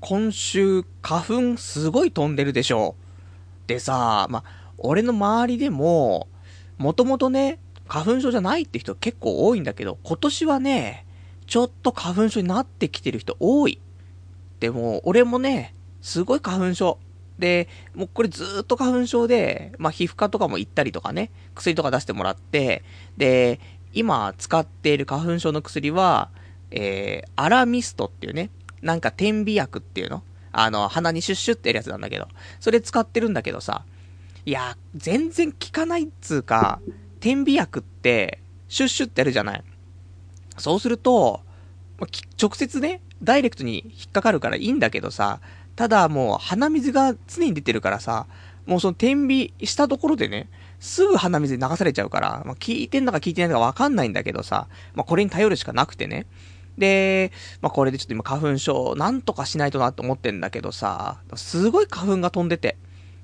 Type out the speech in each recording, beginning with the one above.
今週、花粉すごい飛んでるでしょ。でさ、ま俺の周りでも、もともとね、花粉症じゃないって人結構多いんだけど、今年はね、ちょっと花粉症になってきてる人多い。でも、俺もね、すごい花粉症。で、もうこれずっと花粉症で、ま、皮膚科とかも行ったりとかね、薬とか出してもらって、で、今使っている花粉症の薬は、えー、アラミストっていうね、なんか点鼻薬っていうの？あの、鼻にシュッシュってやるやつなんだけど、それ使ってるんだけどさ、いや、全然効かないっつうか、点鼻薬って、シュッシュってやるじゃない。そうすると、直接ね、ダイレクトに引っかかるからいいんだけどさ、ただもう鼻水が常に出てるからさ、もうその点鼻したところでね、すぐ鼻水流されちゃうから、まあ、聞いてんだか聞いてないんだかわかんないんだけどさ、まあ、これに頼るしかなくてね。で、まあ、これでちょっと今花粉症、なんとかしないとなと思ってんだけどさ、すごい花粉が飛んでて、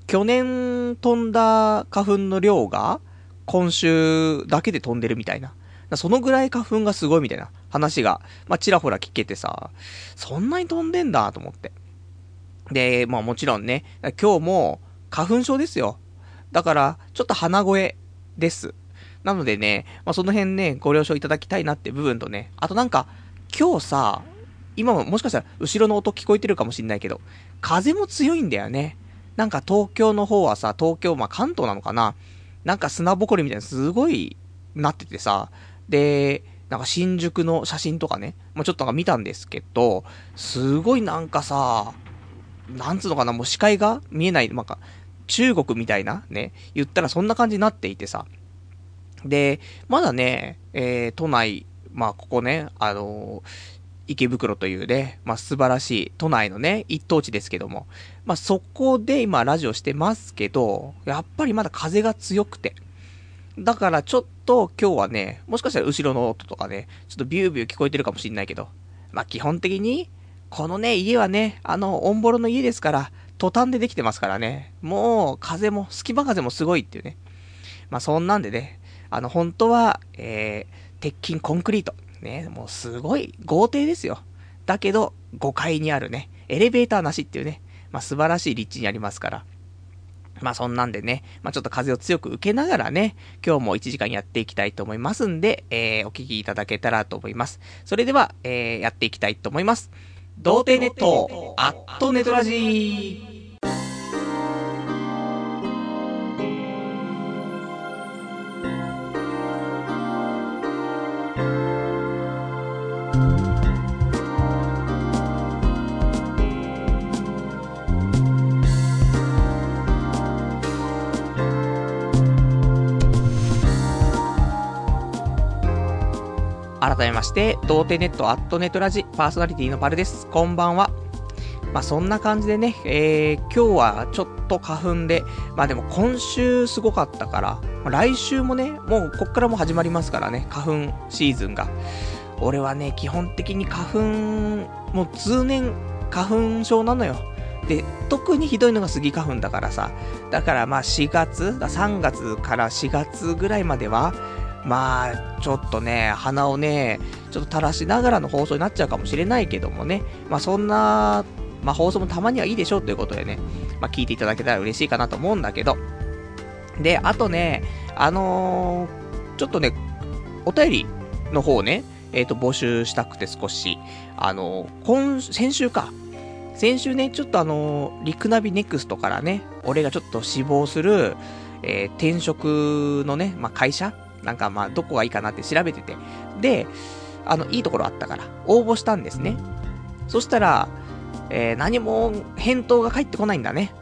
去年飛んだ花粉の量が、今週だけで飛んでるみたいな。そのぐらい花粉がすごいみたいな話が、まあ、ちらほら聞けてさ、そんなに飛んでんだと思って。で、まあもちろんね、今日も花粉症ですよ。だから、ちょっと鼻声です。なのでね、まあその辺ね、ご了承いただきたいなって部分とね、あとなんか、今日さ、今ももしかしたら後ろの音聞こえてるかもしんないけど、風も強いんだよね。なんか東京の方はさ、東京、まあ関東なのかな。なんか砂ぼこりみたいなすごいなっててさ、で、なんか新宿の写真とかね、まあ、ちょっとなんか見たんですけど、すごいなんかさ、なんつうのかな、もう視界が見えない、なんか、中国みたいなね、言ったらそんな感じになっていてさ。で、まだね、えー、都内、まあ、ここね、あのー、池袋というね、まあ、素晴らしい都内のね、一等地ですけども、まあ、そこで今ラジオしてますけど、やっぱりまだ風が強くて。だからちょっと今日はね、もしかしたら後ろの音とかね、ちょっとビュービュー聞こえてるかもしんないけど、まあ、基本的に、このね、家はね、あの、オンボロの家ですから、トタンでできてますからね、もう、風も、隙間風もすごいっていうね。まあ、そんなんでね、あの、本当は、えー、鉄筋コンクリート。ね、もうすごい豪邸ですよ。だけど、5階にあるね、エレベーターなしっていうね、まあ、素晴らしい立地にありますから。まあそんなんでね、まあちょっと風を強く受けながらね、今日も1時間やっていきたいと思いますんで、えー、お聞きいただけたらと思います。それでは、えー、やっていきたいと思います。童貞ネット、アットネトラジー。まして、童貞ネットアットネットラジパーソナリティのパルです。こんばんは。まあそんな感じでね、えー、今日はちょっと花粉で、まあでも今週すごかったから、まあ、来週もね、もうこっからも始まりますからね、花粉シーズンが。俺はね、基本的に花粉、もう通年花粉症なのよ。で、特にひどいのがスギ花粉だからさ。だからまあ4月、3月から4月ぐらいまでは、まあ、ちょっとね、鼻をね、ちょっと垂らしながらの放送になっちゃうかもしれないけどもね、まあそんな、まあ放送もたまにはいいでしょうということでね、まあ聞いていただけたら嬉しいかなと思うんだけど。で、あとね、あのー、ちょっとね、お便りの方ね、えっ、ー、と、募集したくて少し、あのー、今、先週か。先週ね、ちょっとあのリクナビネクストからね、俺がちょっと死亡する、え、転職のね、まあ、会社なんかまあ、どこがいいかなって調べてて。で、あの、いいところあったから、応募したんですね。そしたら、えー、何も返答が返ってこないんだね。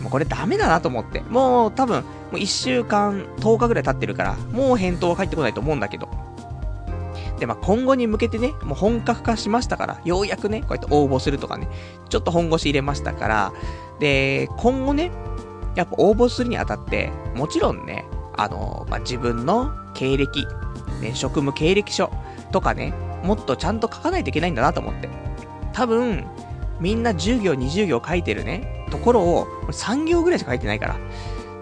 もうこれダメだなと思って。もう多分、もう1週間、10日ぐらい経ってるから、もう返答は返ってこないと思うんだけど。で、まあ、今後に向けてね、もう本格化しましたから、ようやくね、こうやって応募するとかね、ちょっと本腰入れましたから、で、今後ね、やっぱ応募するにあたって、もちろんね、あの、まあ、自分の経歴、ね、職務経歴書とかね、もっとちゃんと書かないといけないんだなと思って。多分、みんな10行、20行書いてるね、ところを、3行ぐらいしか書いてないから。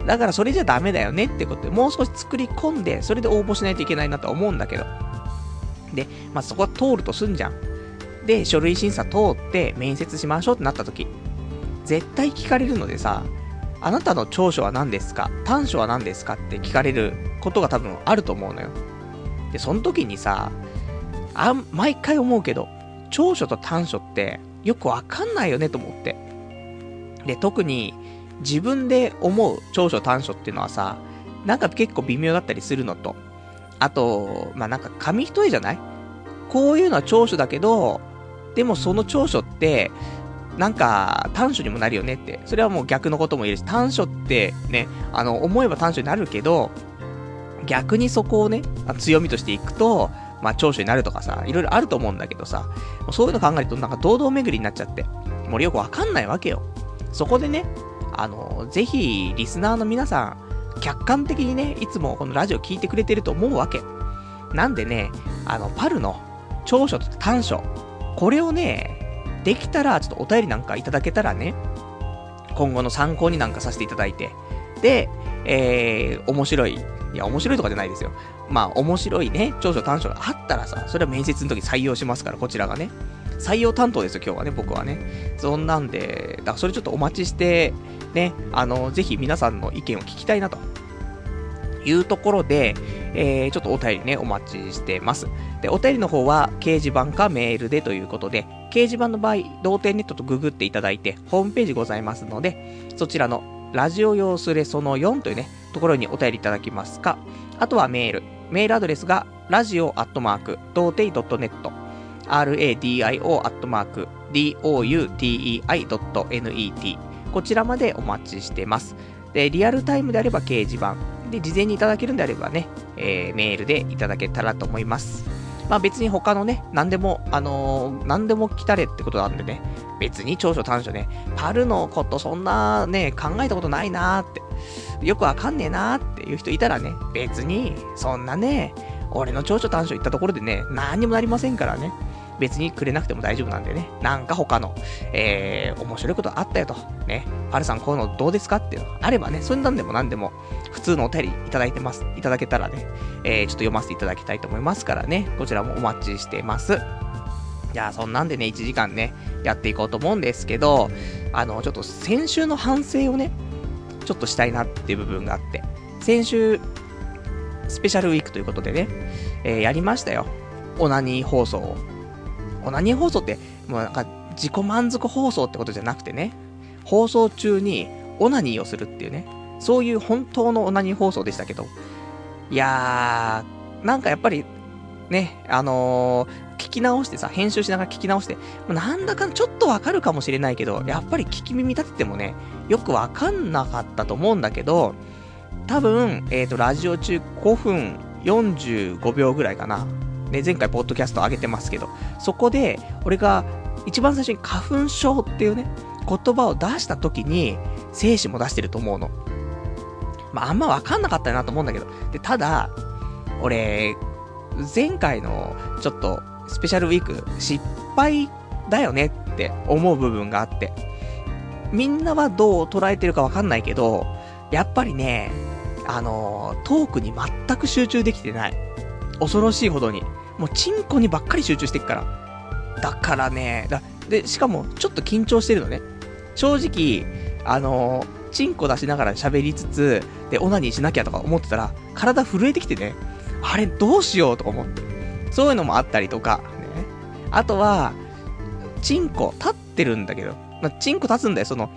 だからそれじゃダメだよねってことで、もう少し作り込んで、それで応募しないといけないなと思うんだけど。で、まあ、そこは通るとすんじゃん。で、書類審査通って面接しましょうってなった時、絶対聞かれるのでさ、あなたの長所は何ですか？短所は何ですか？って聞かれることが多分あると思うのよ。で、その時にさ、あ、毎回思うけど、長所と短所ってよくわかんないよねと思って。で、特に自分で思う長所短所っていうのはさ、なんか結構微妙だったりするのと、あと、まあ、なんか紙一重じゃない？こういうのは長所だけど、でもその長所って、なんか短所にもなるよねって。それはもう逆のことも言えるし、短所ってね、あの、思えば短所になるけど、逆にそこをね、強みとしていくと、まあ、長所になるとかさ、いろいろあると思うんだけどさ、そういうの考えるとなんか堂々巡りになっちゃって、もうよくわかんないわけよ。そこでね、あの、ぜひ、リスナーの皆さん、客観的にね、いつもこのラジオ聞いてくれてると思うわけ。なんでね、あの、パルの長所と短所、これをね、できたら、ちょっとお便りなんかいただけたらね、今後の参考になんかさせていただいて、で、えー、面白い、いや、面白いとかじゃないですよ。まあ、面白いね、長所短所があったらさ、それは面接の時採用しますから、こちらがね。採用担当ですよ、今日はね、僕はね。そんなんで、だからそれちょっとお待ちして、ね、あの、ぜひ皆さんの意見を聞きたいなと。いうところで、えー、ちょっとお便りね、お待ちしてます。で、お便りの方は、掲示板かメールでということで、掲示板の場合、同点ネットとググっていただいて、ホームページございますので、そちらの、ラジオ用スレその4というね、ところにお便りいただきますか、あとはメール。メールアドレスが、ラジオアットマーク、童貞 .net、radio アットマーク、doutei.net、こちらまでお待ちしてます。で、リアルタイムであれば掲示板。で、事前にいただけるんであればね、えー、メールでいただけたらと思います。まあ別に他のね、何でも、あのー、何でも来たれってことなんでね、別に長所短所ね、パルのことそんなね、考えたことないなーって、よくわかんねえなーっていう人いたらね、別に、そんなね、俺の長所短所言ったところでね、何にもなりませんからね。別にくれなくても大丈夫なんでね。なんか他の、えー、面白いことあったよと。ね。パルさんこういうのどうですかっていうのあればね、そんなんでも何でも、普通のお便りいただいてます。いただけたらね、えー、ちょっと読ませていただきたいと思いますからね。こちらもお待ちしてます。じゃあ、そんなんでね、1時間ね、やっていこうと思うんですけど、あの、ちょっと先週の反省をね、ちょっとしたいなっていう部分があって、先週、スペシャルウィークということでね、えー、やりましたよ。オナニー放送を。オナニー放送って、もうなんか、自己満足放送ってことじゃなくてね、放送中にオナニーをするっていうね、そういう本当のオナニー放送でしたけど、いやー、なんかやっぱり、ね、あのー、聞き直してさ、編集しながら聞き直して、なんだかちょっとわかるかもしれないけど、やっぱり聞き耳立ててもね、よくわかんなかったと思うんだけど、多分、えっ、ー、と、ラジオ中5分45秒ぐらいかな。ね、前回ポッドキャスト上げてますけど、そこで、俺が一番最初に花粉症っていうね、言葉を出した時に、精子も出してると思うの。まあ、あんまわかんなかったなと思うんだけど。で、ただ、俺、前回の、ちょっと、スペシャルウィーク、失敗だよねって思う部分があって。みんなはどう捉えてるかわかんないけど、やっぱりね、あの、トークに全く集中できてない。恐ろしいほどに。もうチンコにばっかり集中してっから。だからね、だで、しかもちょっと緊張してるのね。正直、あのー、チンコ出しながら喋りつつ、で、オナニーしなきゃとか思ってたら、体震えてきてね、あれどうしようとか思って。そういうのもあったりとか、ね。あとは、チンコ立ってるんだけど、まあ、チンコ立つんだよ、その、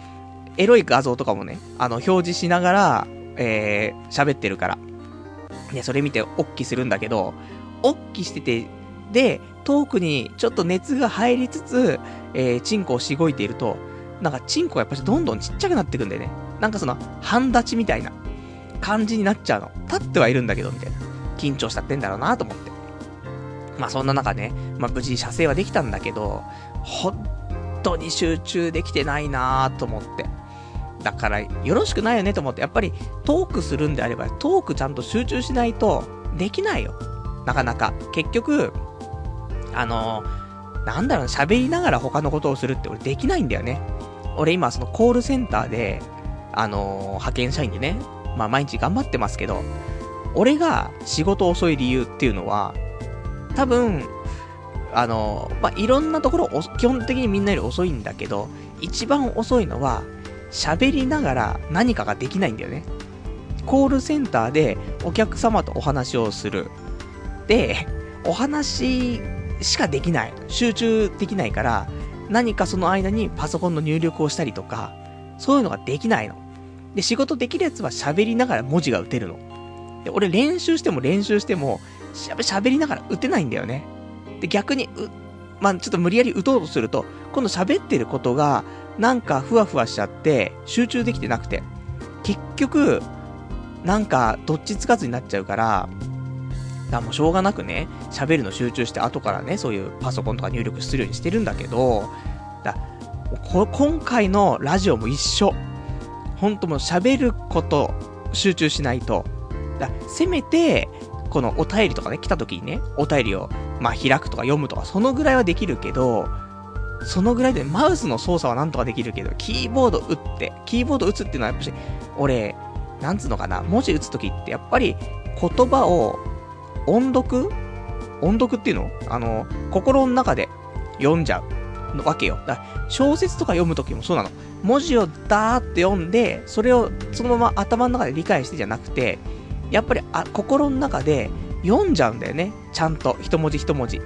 エロい画像とかもね、あの、表示しながら、えー、喋ってるから。ね、それ見て、おっきするんだけど、おっきしてて、で、遠くにちょっと熱が入りつつ、えー、チンコをしごいていると、なんかチンコがやっぱりどんどんちっちゃくなってくんだよね。なんかその、半立ちみたいな感じになっちゃうの。立ってはいるんだけど、みたいな。緊張したってんだろうなと思って。まあそんな中ね、まあ無事射精はできたんだけど、本当に集中できてないなと思って。だから、よろしくないよねと思って。やっぱり、トークするんであれば、トークちゃんと集中しないと、できないよ。なかなか。結局、あの、なんだろう、喋りながら他のことをするって俺できないんだよね。俺今そのコールセンターで、あの、派遣社員でね、まあ毎日頑張ってますけど、俺が仕事遅い理由っていうのは、多分、あの、まあ、いろんなところ、基本的にみんなより遅いんだけど、一番遅いのは、喋りながら何かができないんだよね。コールセンターでお客様とお話をする。で、お話しかできない。集中できないから、何かその間にパソコンの入力をしたりとか、そういうのができないの。で、仕事できるやつは喋りながら文字が打てるの。で、俺練習しても練習しても、喋りながら打てないんだよね。で、逆に、う、まあ、ちょっと無理やり打とうとすると、今度喋ってることが、なんかふわふわしちゃって、集中できてなくて、結局、なんか、どっちつかずになっちゃうから、だからもうしょうがなくね、喋るの集中して後からね、そういうパソコンとか入力するようにしてるんだけど、だ今回のラジオも一緒。ほんともう喋ること集中しないと。だせめて、このお便りとかね、来た時にね、お便りを、まあ、開くとか読むとか、そのぐらいはできるけど、そのぐらいで、マウスの操作はなんとかできるけど、キーボード打って、キーボード打つっていうのはやっぱし、俺、なんつうのかな、文字打つときってやっぱり言葉を音読？音読っていうの？あの、心の中で読んじゃうわけよ。だ小説とか読むときもそうなの。文字をダーって読んで、それをそのまま頭の中で理解してじゃなくて、やっぱりあ心の中で読んじゃうんだよね。ちゃんと、一文字一文字。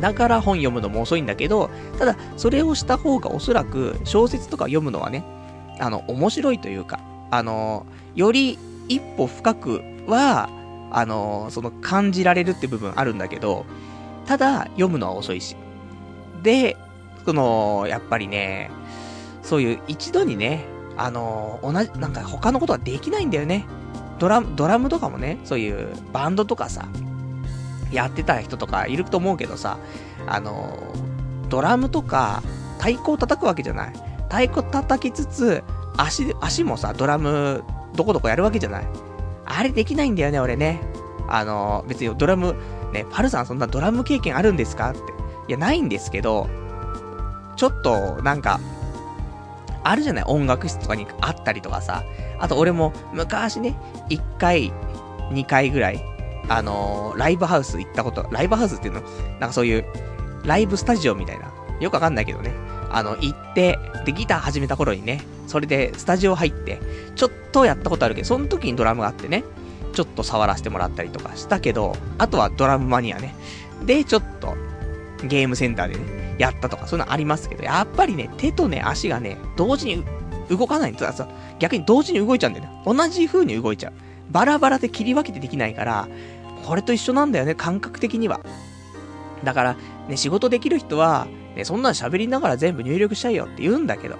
だから本読むのも遅いんだけど、ただ、それをした方がおそらく小説とか読むのはね、あの、面白いというか、あの、より一歩深くは、あの、その感じられるって部分あるんだけど、ただ、読むのは遅いし。で、その、やっぱりね、そういう一度にね、あの、同じ、なんか他のことはできないんだよね。ドラ、ドラムとかもね、そういうバンドとかさ、やってた人とかいると思うけどさ、あの、ドラムとか太鼓を叩くわけじゃない。太鼓叩きつつ、足、足もさ、ドラム、どこどこやるわけじゃない。あれできないんだよね、俺ね。あの、別にドラム、ね、パルさんそんなドラム経験あるんですか？って。いや、ないんですけど、ちょっと、なんか、あるじゃない？音楽室とかにあったりとかさ。あと俺も昔ね、1回、2回ぐらい、あのー、ライブハウス行ったこと、ライブハウスっていうの？なんかそういう、ライブスタジオみたいな。よくわかんないけどね。あの、行って、で、ギター始めた頃にね、それでスタジオ入って、ちょっとやったことあるけど、その時にドラムがあってね、ちょっと触らせてもらったりとかしたけど、あとはドラムマニアね。で、ちょっと、ゲームセンターでね、やったとか、そういうのありますけど、やっぱりね、手とね、足がね、同時に動かないんですよ。逆に同時に動いちゃうんだよね。同じ風に動いちゃう。バラバラで切り分けてできないから、これと一緒なんだよね、感覚的には。だから、ね、仕事できる人は、ね、そんなん喋りながら全部入力しちゃいよって言うんだけど、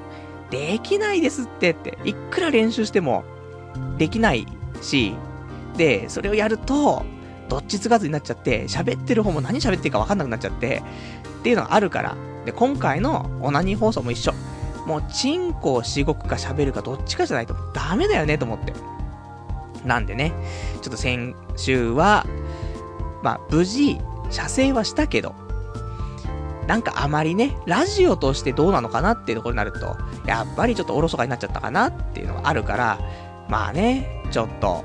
できないですってって、いくら練習しても、できないし、で、それをやると、どっちつかずになっちゃって、喋ってる方も何喋ってるか分かんなくなっちゃって、っていうのがあるから。で、今回のオナニー放送も一緒。もう、チンコをしごくか喋るかどっちかじゃないとダメだよねと思って。なんでね、ちょっと先週は、まあ、無事、射精はしたけど、なんかあまりね、ラジオとしてどうなのかなっていうところになると、やっぱりちょっとおろそかになっちゃったかなっていうのがあるから、まあね、ちょっと、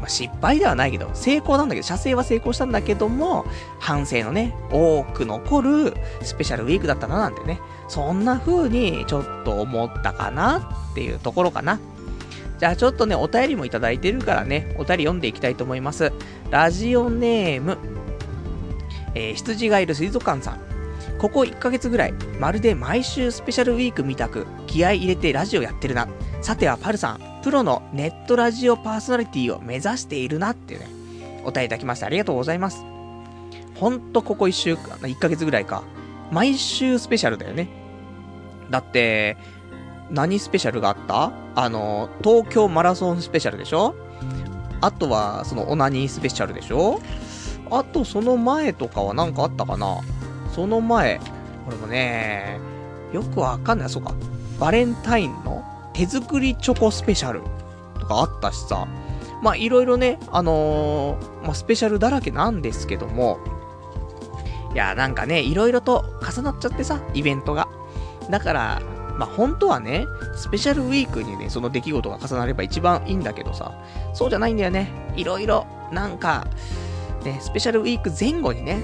まあ、失敗ではないけど、成功なんだけど、射精は成功したんだけども、反省のね、多く残るスペシャルウィークだったななんてね、そんな風にちょっと思ったかなっていうところかな。じゃあちょっとね、お便りもいただいてるからね、お便り読んでいきたいと思います。ラジオネーム、えー、羊がいる水族館さん。ここ1ヶ月ぐらい、まるで毎週スペシャルウィーク見たく、気合入れてラジオやってるな。さてはパルさん、プロのネットラジオパーソナリティを目指しているなってね、お便りいただきましてありがとうございます。ほんとここ1週間、1ヶ月ぐらいか。毎週スペシャルだよね。だって、何スペシャルがあった？あの、東京マラソンスペシャルでしょ？あとは、そのオナニースペシャルでしょ？あと、その前とかは何かあったかな？その前、これもね、よくわかんない。そうか。バレンタインの手作りチョコスペシャルとかあったしさ。まあ、いろいろね、あのー、まあ、スペシャルだらけなんですけども、いや、なんかね、いろいろと重なっちゃってさ、イベントが。だから、まあ、本当はね、スペシャルウィークにね、その出来事が重なれば一番いいんだけどさ、そうじゃないんだよね。いろいろ、なんか、ね、スペシャルウィーク前後にね、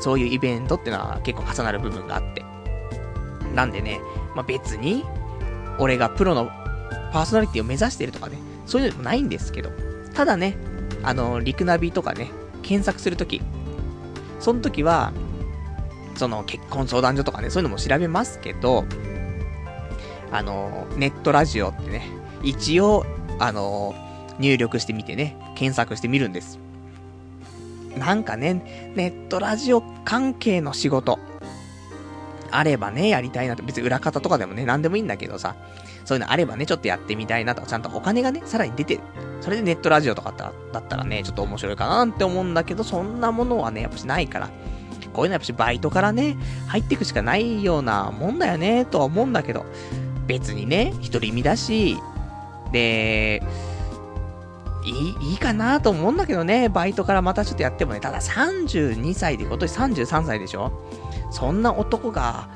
そういうイベントってのは結構重なる部分があって。なんでね、まあ、別に、俺がプロのパーソナリティを目指してるとかね、そういうのもないんですけど、ただね、あの、リクナビとかね、検索するとき、その時は、その結婚相談所とかね、そういうのも調べますけど、あの、ネットラジオってね、一応、あの、入力してみてね、検索してみるんです。なんかね、ネットラジオ関係の仕事、あればね、やりたいなと。別に裏方とかでもね、なんでもいいんだけどさ、そういうのあればね、ちょっとやってみたいなと。ちゃんとお金がね、さらに出てる。それでネットラジオとかだったらね、ちょっと面白いかなって思うんだけど、そんなものはね、やっぱしないから。こういうのはやっぱしバイトからね、入っていくしかないようなもんだよね、とは思うんだけど、別にね、独り身だし、で、いい、いいかなと思うんだけどね、バイトからまたちょっとやってもね、ただ32歳で今年33歳でしょ？そんな男が、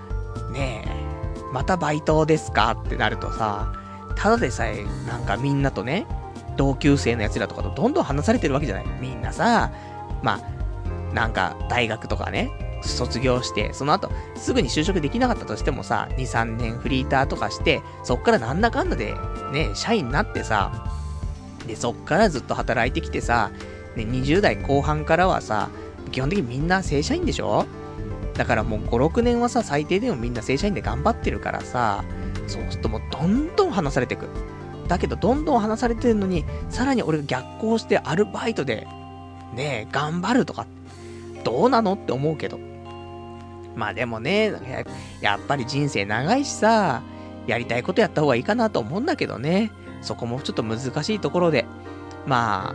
ねえ、またバイトですかってなるとさ、ただでさえ、なんかみんなとね、同級生の奴らとかとどんどん話されてるわけじゃない。みんなさ、まあ、なんか大学とかね、卒業して、その後、すぐに就職できなかったとしてもさ、2、3年フリーターとかして、そっからなんだかんだで、ね、社員になってさ、で、そっからずっと働いてきてさ、ね、20代後半からはさ、基本的にみんな正社員でしょ？だからもう5、6年はさ、最低でもみんな正社員で頑張ってるからさ、そうするともうどんどん離されていく。だけど、どんどん離されてるのに、さらに俺が逆行してアルバイトで、ねえ、頑張るとか、どうなの？って思うけど。まあでもね、やっぱり人生長いしさ、やりたいことやった方がいいかなと思うんだけどね。そこもちょっと難しいところで。まあ、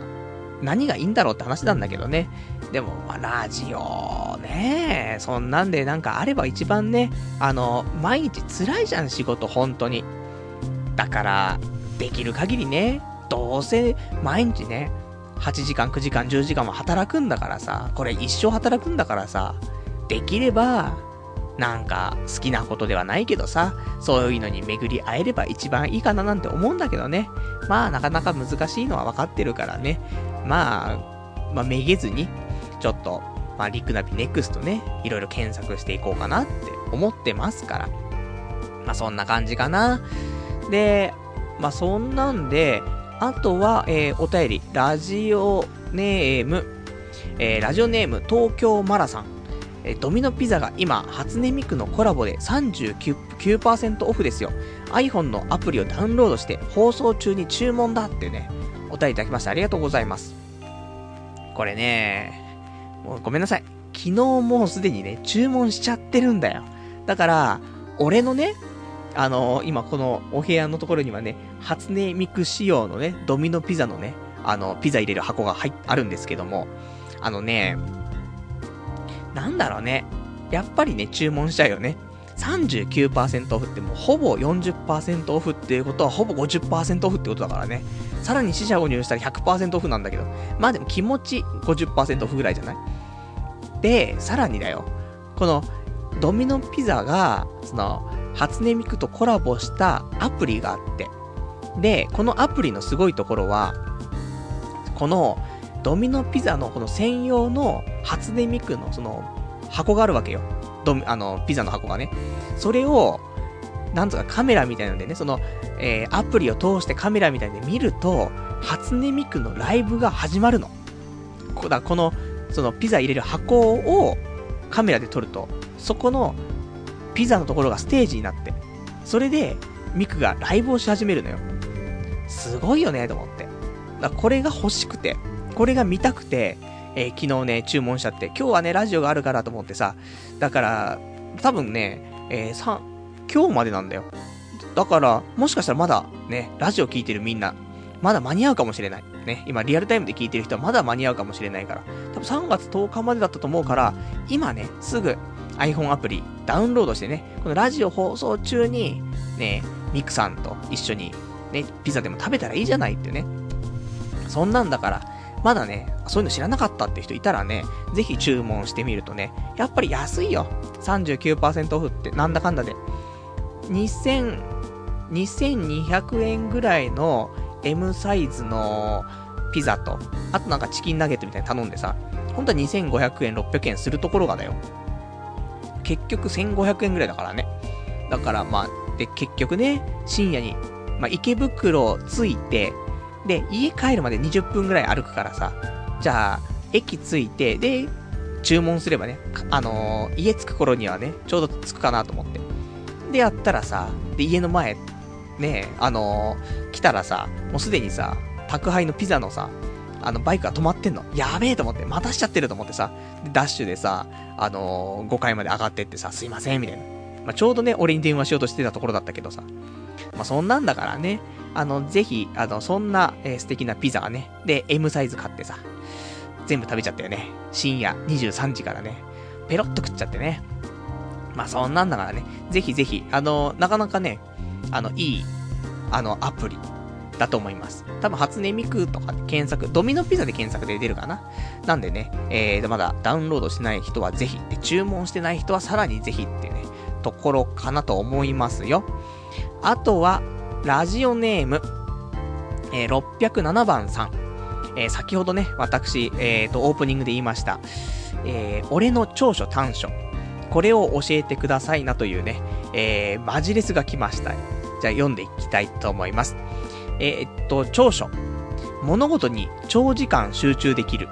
何がいいんだろうって話なんだけどね。でも、まあ、ラジオね、そんなんでなんかあれば一番ね、あの、毎日辛いじゃん、仕事、本当に。だから、できる限りね、どうせ毎日ね、8時間、9時間、10時間も働くんだからさ、これ一生働くんだからさ、できれば、なんか好きなことではないけどさ、そういうのに巡り会えれば一番いいかななんて思うんだけどね。まあなかなか難しいのは分かってるからね。まあ、まあめげずに、ちょっと、まあリクナビネクストね、いろいろ検索していこうかなって思ってますから。まあそんな感じかな。で、まあそんなんで、あとは、えー、お便り、ラジオネーム、えー、ラジオネーム東京マラさん。えドミノピザが今、初音ミクのコラボで39%オフですよ。iPhone のアプリをダウンロードして放送中に注文だってね、お便りいただきましてありがとうございます。これね、もうごめんなさい。昨日もうすでにね、注文しちゃってるんだよ。だから、俺のね、あのー、今このお部屋のところにはね、初音ミク仕様のね、ドミノピザのね、あの、ピザ入れる箱が入あるんですけども、あのね、なんだろうね。やっぱりね、注文しちゃうよね。39%オフってもうほぼ40%オフっていうことはほぼ50%オフってことだからね。さらに死者を入したら100%オフなんだけど。まあでも気持ち50%オフぐらいじゃない？で、さらにだよ。このドミノピザが、その、初音ミクとコラボしたアプリがあって。で、このアプリのすごいところは、このドミノピザのこの専用の初音ミクのその箱があるわけよ。ドあの、ピザの箱がね。それを、なんとかカメラみたいなんでね、その、えー、アプリを通してカメラみたいで見ると、初音ミクのライブが始まるの。こだこの、そのピザ入れる箱をカメラで撮ると、そこのピザのところがステージになって、それでミクがライブをし始めるのよ。すごいよね、と思って。だこれが欲しくて、これが見たくて、えー、昨日ね、注文しちゃって、今日はね、ラジオがあるからと思ってさ、だから、多分ね、えー、さ、今日までなんだよ。だから、もしかしたらまだね、ラジオ聞いてるみんな、まだ間に合うかもしれない。ね、今リアルタイムで聞いてる人はまだ間に合うかもしれないから、多分3月10日までだったと思うから、今ね、すぐ iPhone アプリダウンロードしてね、このラジオ放送中に、ね、ミクさんと一緒に、ね、ピザでも食べたらいいじゃないってね。そんなんだから、まだね、そういうの知らなかったって人いたらね、ぜひ注文してみるとね、やっぱり安いよ。39%オフってなんだかんだで。2000、2200円ぐらいの M サイズのピザと、あとなんかチキンナゲットみたいに頼んでさ、本当は2500円、600円するところがだよ。結局1500円ぐらいだからね。だからまあ、で、結局ね、深夜に、まあ、池袋着いて、で、家帰るまで20分ぐらい歩くからさ、じゃあ、駅着いて、で、注文すればね、あのー、家着く頃にはね、ちょうど着くかなと思って。で、やったらさ、で、家の前、ね、あのー、来たらさ、もうすでにさ、宅配のピザのさ、あの、バイクが止まってんの。やべえと思って、待たしちゃってると思ってさ、でダッシュでさ、あのー、5階まで上がってってさ、すいません、みたいな。まあ、ちょうどね、俺に電話しようとしてたところだったけどさ。まあ、そんなんだからね、あの、ぜひ、あの、そんな、えー、素敵なピザがね、で、M サイズ買ってさ、全部食べちゃったよね。深夜23時からね、ペロッと食っちゃってね。まあ、そんなんだからね、ぜひぜひ、あの、なかなかね、あの、いい、あの、アプリ、だと思います。多分、初音ミクとか検索、ドミノピザで検索で出るかな。なんでね、えー、まだダウンロードしてない人はぜひ、で、注文してない人はさらにぜひっていうね、ところかなと思いますよ。あとは、ラジオネーム、えー、607番さん。えー、先ほどね、私、え、ー、と、オープニングで言いました、えー、俺の長所短所。これを教えてくださいなというね、えー、マジレスが来ました。じゃあ読んでいきたいと思います。えー、っと、長所。物事に長時間集中できる。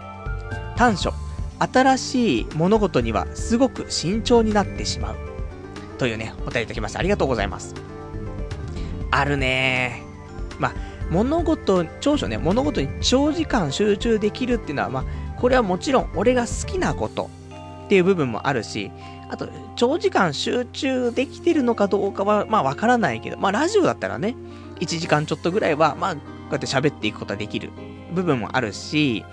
短所。新しい物事にはすごく慎重になってしまう。というね、お便りいただきました。ありがとうございます。あるねまあ、物事、長所ね、物事に長時間集中できるっていうのは、まあ、これはもちろん俺が好きなことっていう部分もあるし、あと、長時間集中できてるのかどうかは、まあわからないけど、まあラジオだったらね、1時間ちょっとぐらいは、まあ、こうやって喋っていくことはできる部分もあるし、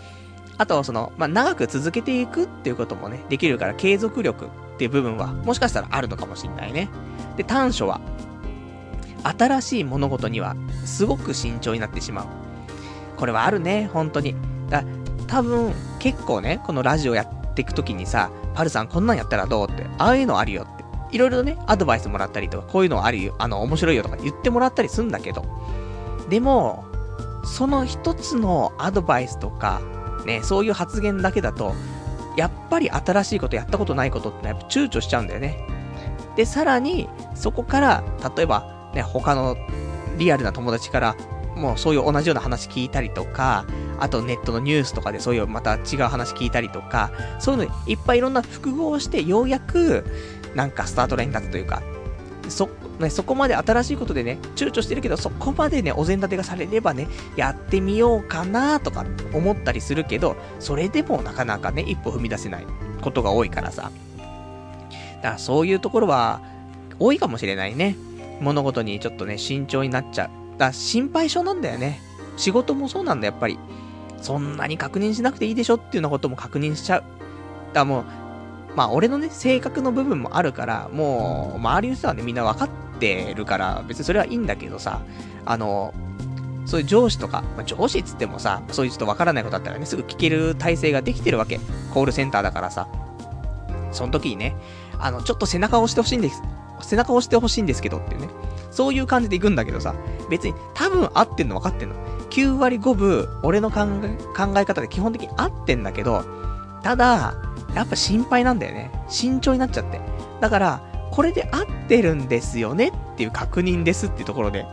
あと、その、まあ、長く続けていくっていうこともね、できるから継続力っていう部分は、もしかしたらあるのかもしんないね。で、短所は、新しい物事には、すごく慎重になってしまう。これはあるね、本当に。だ多分、結構ね、このラジオやっていくときにさ、パルさんこんなんやったらどうって、ああいうのあるよって。いろいろね、アドバイスもらったりとか、こういうのあるよ、あの、面白いよとか言ってもらったりすんだけど、でも、その一つのアドバイスとか、ね、そういう発言だけだと、やっぱり新しいことやったことないことってやっぱ躊躇しちゃうんだよね。で、さらに、そこから、例えば、ね、他のリアルな友達から、もうそういう同じような話聞いたりとか、あとネットのニュースとかでそういうまた違う話聞いたりとか、そういうのいっぱいいろんな複合して、ようやく、なんかスタートラインに立つというか、そ、ね、そこまで新しいことでね、躊躇してるけど、そこまでね、お膳立てがされればね、やってみようかなとか思ったりするけど、それでもなかなかね、一歩踏み出せないことが多いからさ。だからそういうところは、多いかもしれないね。物事にちょっとね、慎重になっちゃう。だ心配性なんだよね。仕事もそうなんだ、やっぱり。そんなに確認しなくていいでしょっていうようなことも確認しちゃう。だからもう、まあ俺のね、性格の部分もあるから、もう、周りの人はね、みんな分かってるから、別にそれはいいんだけどさ、あの、そういう上司とか、まあ、上司っつってもさ、そういうちょっと分からないことだったらね、すぐ聞ける体制ができてるわけ。コールセンターだからさ。その時にね、あの、ちょっと背中を押してほしいんです。背中を押してほしいんですけどっていうね。そういう感じで行くんだけどさ、別に多分合ってんの分かってんの。9割5分、俺の考え考え方で基本的に合ってんだけど、ただ、やっぱ心配なんだよね。慎重になっちゃって。だから、これで合ってるんですよねっていう確認ですっていうところで。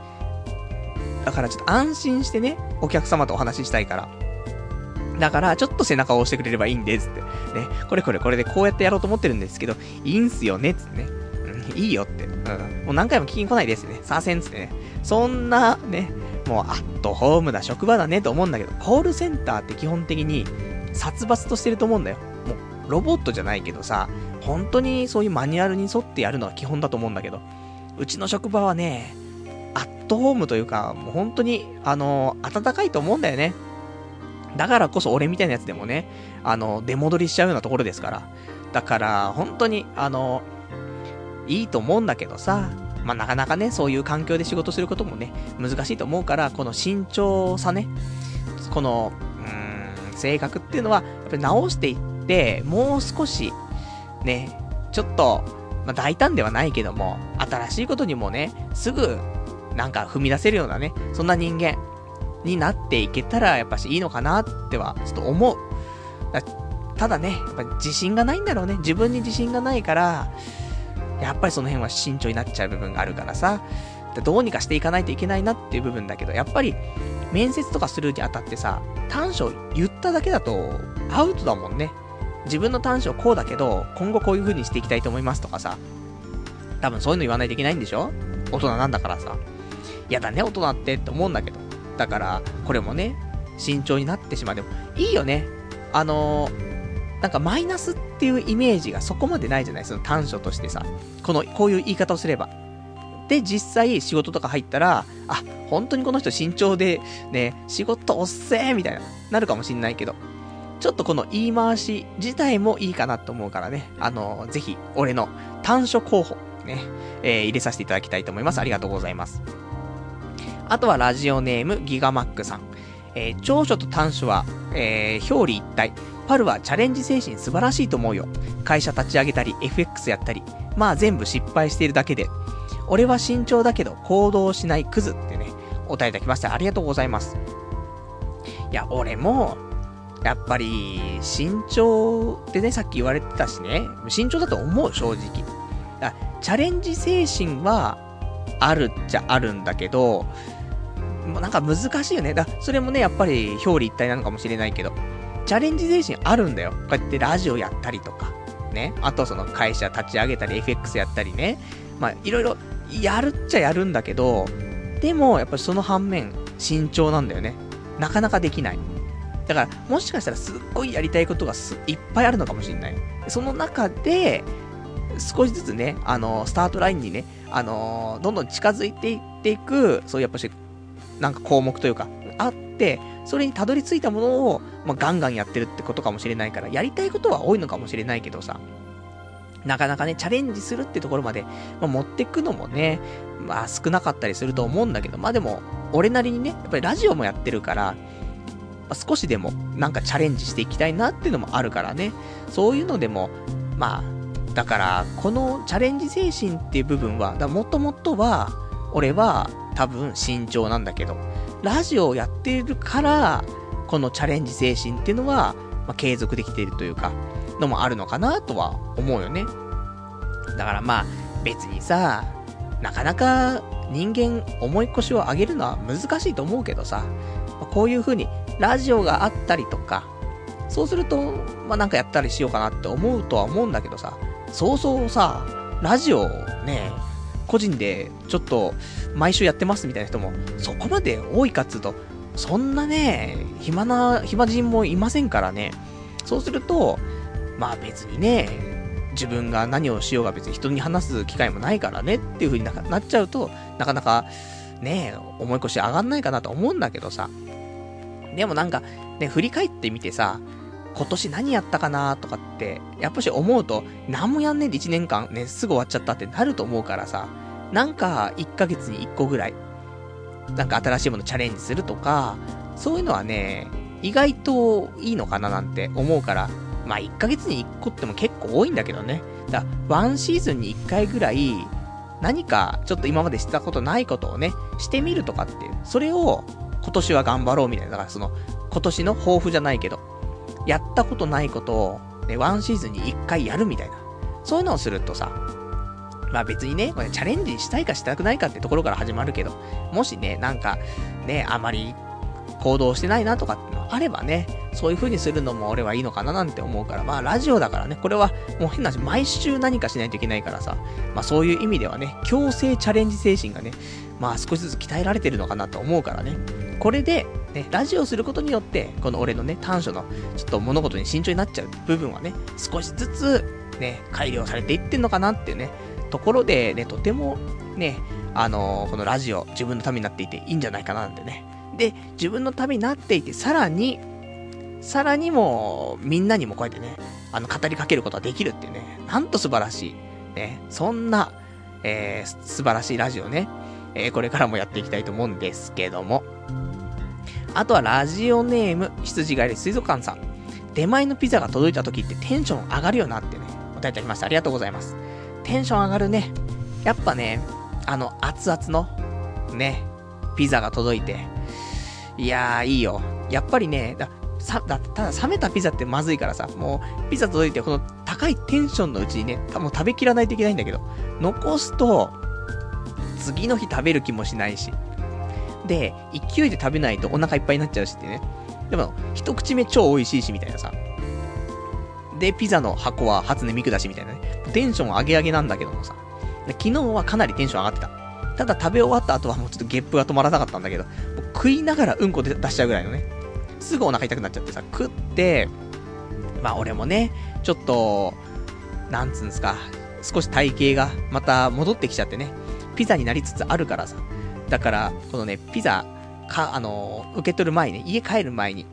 だからちょっと安心してね、お客様とお話ししたいから。だから、ちょっと背中を押してくれればいいんですって。ね、これこれこれでこうやってやろうと思ってるんですけど、いいんすよねっつってね。いいよって。うん。もう何回も聞きに来ないですね。さあせんつってね。そんな、ね、もうアットホームな職場だねと思うんだけど、コールセンターって基本的に殺伐としてると思うんだよ。もうロボットじゃないけどさ、本当にそういうマニュアルに沿ってやるのは基本だと思うんだけど、うちの職場はね、アットホームというか、もう本当に、あの、暖かいと思うんだよね。だからこそ俺みたいなやつでもね、あの、出戻りしちゃうようなところですから。だから、本当に、あの、いいと思うんだけどさ、まあ、なかなかね、そういう環境で仕事することもね、難しいと思うから、この慎重さね、この、うーん、性格っていうのは、やっぱり直していって、もう少し、ね、ちょっと、まあ、大胆ではないけども、新しいことにもね、すぐ、なんか踏み出せるようなね、そんな人間になっていけたら、やっぱしいいのかなっては、ちょっと思う。ただね、やっぱ自信がないんだろうね。自分に自信がないから、やっぱりその辺は慎重になっちゃう部分があるからさ、どうにかしていかないといけないなっていう部分だけど、やっぱり、面接とかするにあたってさ、短所言っただけだと、アウトだもんね。自分の短所こうだけど、今後こういう風にしていきたいと思いますとかさ、多分そういうの言わないといけないんでしょ？大人なんだからさ。やだね、大人ってって思うんだけど。だから、これもね、慎重になってしまう。でも、いいよね。あのー、なんかマイナスっていうイメージがそこまでないじゃないその短所としてさ。この、こういう言い方をすれば。で、実際仕事とか入ったら、あ、本当にこの人慎重で、ね、仕事おっせーみたいな、なるかもしんないけど。ちょっとこの言い回し自体もいいかなと思うからね。あのー、ぜひ、俺の短所候補、ね、えー、入れさせていただきたいと思います。ありがとうございます。あとはラジオネームギガマックさん。えー、長所と短所は、えー、表裏一体。パルはチャレンジ精神素晴らしいと思うよ。会社立ち上げたり、FX やったり。まあ全部失敗しているだけで。俺は慎重だけど行動しないクズってね、お答えいただきました。ありがとうございます。いや、俺も、やっぱり、慎重ってね、さっき言われてたしね、慎重だと思う、正直。チャレンジ精神は、あるっちゃあるんだけど、なんか難しいよね。だそれもね、やっぱり表裏一体なのかもしれないけど、チャレンジ精神あるんだよ。こうやってラジオやったりとか、ね。あとその会社立ち上げたり、FX やったりね。まあ、いろいろやるっちゃやるんだけど、でも、やっぱりその反面、慎重なんだよね。なかなかできない。だから、もしかしたらすっごいやりたいことがいっぱいあるのかもしれない。その中で、少しずつね、あのー、スタートラインにね、あのー、どんどん近づいていっていく、そういうやっぱし、なんか項目というか、あって、それにたどり着いたものを、まあ、ガンガンやってるってことかもしれないから、やりたいことは多いのかもしれないけどさ、なかなかね、チャレンジするってところまで、まあ、持ってくのもね、まあ少なかったりすると思うんだけど、まあでも、俺なりにね、やっぱりラジオもやってるから、まあ、少しでもなんかチャレンジしていきたいなっていうのもあるからね、そういうのでも、まあ、だから、このチャレンジ精神っていう部分は、もともとは、俺は多分慎重なんだけど、ラジオをやっているから、このチャレンジ精神っていうのは、まあ、継続できているというか、のもあるのかなとは思うよね。だからまあ、別にさ、なかなか人間思い越しを上げるのは難しいと思うけどさ、こういう風にラジオがあったりとか、そうすると、まあなんかやったりしようかなって思うとは思うんだけどさ、そうそうさ、ラジオね、個人でちょっと毎週やってますみたいな人もそこまで多いかっつうと、そんなね、暇な、暇人もいませんからね。そうすると、まあ別にね、自分が何をしようが別に人に話す機会もないからねっていう風になっちゃうと、なかなかね、思い越し上がんないかなと思うんだけどさ。でもなんか、ね、振り返ってみてさ、今年何やったかなとかって、やっぱし思うと、何もやんねえで1年間ね、すぐ終わっちゃったってなると思うからさ、なんか1ヶ月に1個ぐらい、なんか新しいものチャレンジするとか、そういうのはね、意外といいのかななんて思うから、まあ1ヶ月に1個っても結構多いんだけどね。だワンシーズンに1回ぐらい、何かちょっと今までしたことないことをね、してみるとかっていう、それを今年は頑張ろうみたいな、だからその、今年の抱負じゃないけど、やったことないことを、ね、ワンシーズンに一回やるみたいな。そういうのをするとさ、まあ別にね、これチャレンジしたいかしたくないかってところから始まるけど、もしね、なんか、ね、あまり行動してないなとかってのあればね、そういう風にするのも俺はいいのかななんて思うから、まあラジオだからね、これはもう変な話、毎週何かしないといけないからさ、まあそういう意味ではね、強制チャレンジ精神がね、まあ少しずつ鍛えられてるのかなと思うからね、これで、ね、ラジオすることによって、この俺のね、短所の、ちょっと物事に慎重になっちゃう部分はね、少しずつ、ね、改良されていってんのかなっていうね、ところでね、とても、ね、あのー、このラジオ、自分のためになっていていいんじゃないかななんてね。で、自分のためになっていて、さらに、さらにも、みんなにもこうやってね、あの、語りかけることができるっていうね、なんと素晴らしい。ね、そんな、えー、素晴らしいラジオね、えー、これからもやっていきたいと思うんですけども。あとはラジオネーム、羊狩り水族館さん。出前のピザが届いた時ってテンション上がるよなってね、お答えいただきました。ありがとうございます。テンション上がるね。やっぱね、あの、熱々の、ね、ピザが届いて。いやー、いいよ。やっぱりね、さ、だただ冷めたピザってまずいからさ、もう、ピザ届いて、この高いテンションのうちにね、もう食べきらないといけないんだけど、残すと、次の日食べる気もしないし。で、勢いで食べないとお腹いっぱいになっちゃうしってね。でも、一口目超美味しいし、みたいなさ。で、ピザの箱は初音ミクだし、みたいなね。テンション上げ上げなんだけどもさ。昨日はかなりテンション上がってた。ただ食べ終わった後はもうちょっとゲップが止まらなかったんだけど、食いながらうんこで出しちゃうぐらいのね。すぐお腹痛くなっちゃってさ、食って、まあ俺もね、ちょっと、なんつうんですか、少し体型がまた戻ってきちゃってね、ピザになりつつあるからさ。だから、このね、ピザ、か、あのー、受け取る前にね、家帰る前に、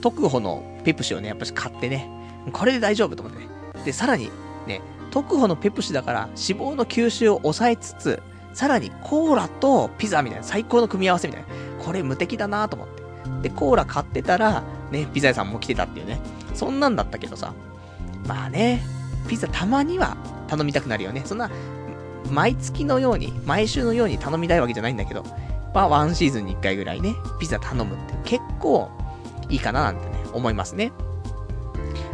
特保のペプシをね、やっぱし買ってね、これで大丈夫と思ってね。で、さらに、ね、特保のペプシだから脂肪の吸収を抑えつつ、さらにコーラとピザみたいな最高の組み合わせみたいな。これ無敵だなと思って。で、コーラ買ってたら、ね、ピザ屋さんも来てたっていうね。そんなんだったけどさ。まあね、ピザたまには頼みたくなるよね。そんな、毎月のように、毎週のように頼みたいわけじゃないんだけど、まあワンシーズンに一回ぐらいね、ピザ頼むって結構いいかななんてね、思いますね。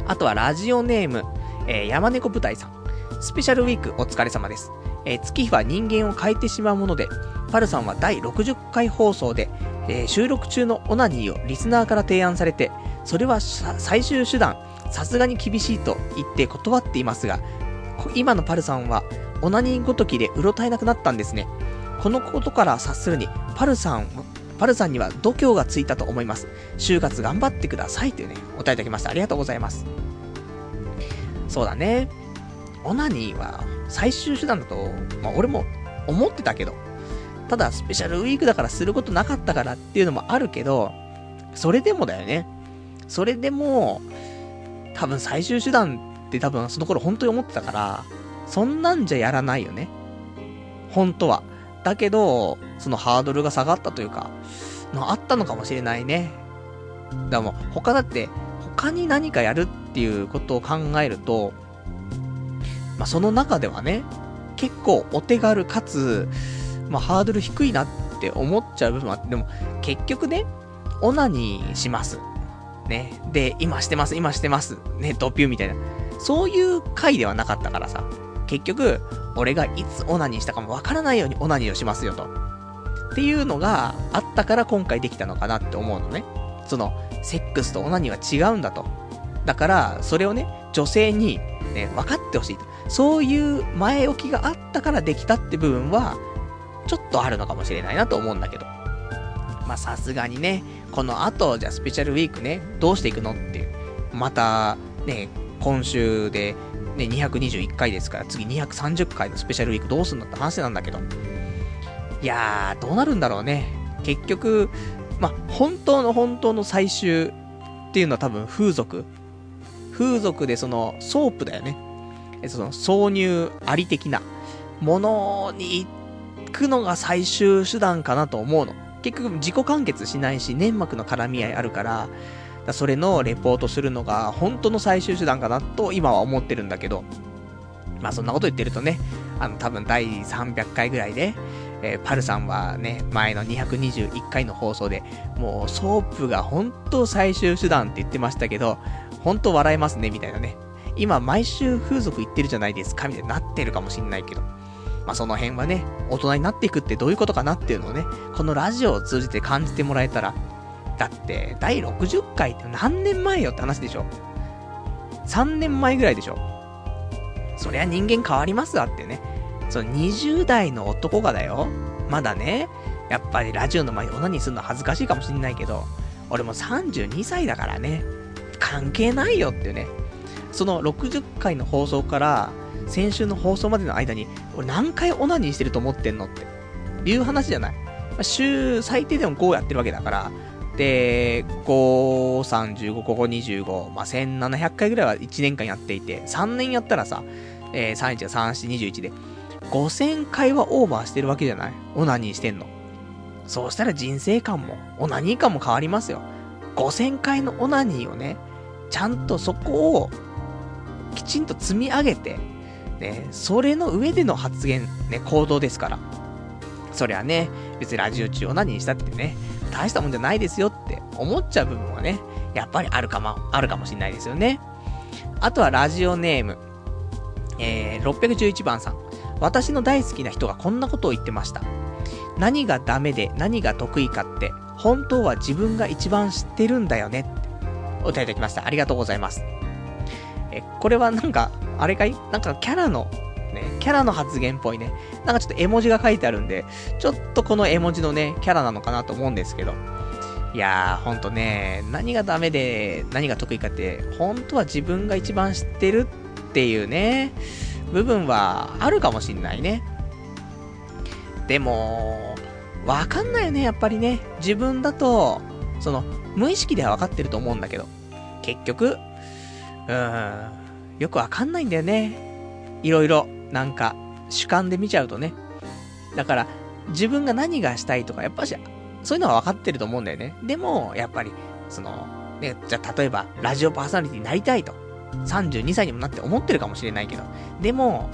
あとはラジオネーム、えー、山猫舞台さん。スペシャルウィークお疲れ様です。えー、月日は人間を変えてしまうもので、パルさんは第60回放送で、えー、収録中のオナニーをリスナーから提案されて、それは最終手段、さすがに厳しいと言って断っていますが、今のパルさんは、オナニーごときでうろたえなくなったんですね。このことから察するに、パルさん、パルさんには度胸がついたと思います。就活頑張ってくださいというね、お答えいただきました。ありがとうございます。そうだね。オナニーは最終手段だと、まあ俺も思ってたけど、ただスペシャルウィークだからすることなかったからっていうのもあるけど、それでもだよね。それでも、多分最終手段って多分その頃本当に思ってたから、そんなんじゃやらないよね。本当は。だけど、そのハードルが下がったというか、のあったのかもしれないね。だも他だって、他に何かやるっていうことを考えると、まあ、その中ではね、結構お手軽かつ、まあ、ハードル低いなって思っちゃう部分はあって、でも、結局ね、オナニーします。ね。で、今してます、今してます。ね、ドピューみたいな。そういう回ではなかったからさ。結局、俺がいつオナニーしたかもわからないようにオナニーをしますよと。っていうのがあったから今回できたのかなって思うのね。その、セックスとオナニーは違うんだと。だから、それをね、女性に、ね、分かってほしいと。そういう前置きがあったからできたって部分は、ちょっとあるのかもしれないなと思うんだけど。まあ、さすがにね、この後、じゃあスペシャルウィークね、どうしていくのっていう。また、ね、今週で、ね、221回ですから、次230回のスペシャルウィークどうすんのって話なんだけど。いやー、どうなるんだろうね。結局、まあ、本当の本当の最終っていうのは多分風俗。風俗でその、ソープだよね。その、挿入あり的なものに行くのが最終手段かなと思うの。結局自己完結しないし、粘膜の絡み合いあるから、だそれのレポートするのが本当の最終手段かなと今は思ってるんだけど、まあそんなこと言ってるとね、あの多分第300回ぐらいで、えー、パルさんはね、前の221回の放送で、もうソープが本当最終手段って言ってましたけど、本当笑えますね、みたいなね。今毎週風俗行ってるじゃないですか、みたいになってるかもしんないけど。まあ、その辺はね、大人になっていくってどういうことかなっていうのをね、このラジオを通じて感じてもらえたら、だって、第60回って何年前よって話でしょ ?3 年前ぐらいでしょそりゃ人間変わりますわってね。その20代の男がだよ。まだね、やっぱりラジオの前にオナニーするの恥ずかしいかもしんないけど、俺も32歳だからね、関係ないよっていうね。その60回の放送から、先週の放送までの間に、俺何回オナニーしてると思ってんのって、いう話じゃない。まあ、週、最低でも5やってるわけだから、で、5、35、ここ25、まあ、1700回ぐらいは1年間やっていて、3年やったらさ、えー、31が3、4、21で、5000回はオーバーしてるわけじゃないオナニーしてんの。そうしたら人生観も、オナニー観も変わりますよ。5000回のオナニーをね、ちゃんとそこを、きちんと積み上げて、ね、それの上での発言、ね、行動ですから。そりゃね、別にラジオ中を何にしたってね、大したもんじゃないですよって思っちゃう部分はね、やっぱりあるかも、あるかもしんないですよね。あとはラジオネーム、えー、611番さん。私の大好きな人がこんなことを言ってました。何がダメで何が得意かって、本当は自分が一番知ってるんだよね。お答えいただきました。ありがとうございます。え、これはなんか、あれかい？なんかキャラの、ね、キャラの発言っぽいね。なんかちょっと絵文字が書いてあるんで、ちょっとこの絵文字のね、キャラなのかなと思うんですけど。いやー、ほんとね、何がダメで何が得意かって、本当は自分が一番知ってるっていうね、部分はあるかもしんないね。でも、わかんないよね、やっぱりね。自分だと、その、無意識ではわかってると思うんだけど、結局、うん、よくわかんないんだよね。いろいろ、なんか、主観で見ちゃうとね。だから、自分が何がしたいとか、やっぱし、そういうのは分かってると思うんだよね。でも、やっぱり、その、ね、じゃあ例えば、ラジオパーソナリティになりたいと。32歳にもなって思ってるかもしれないけど。でも、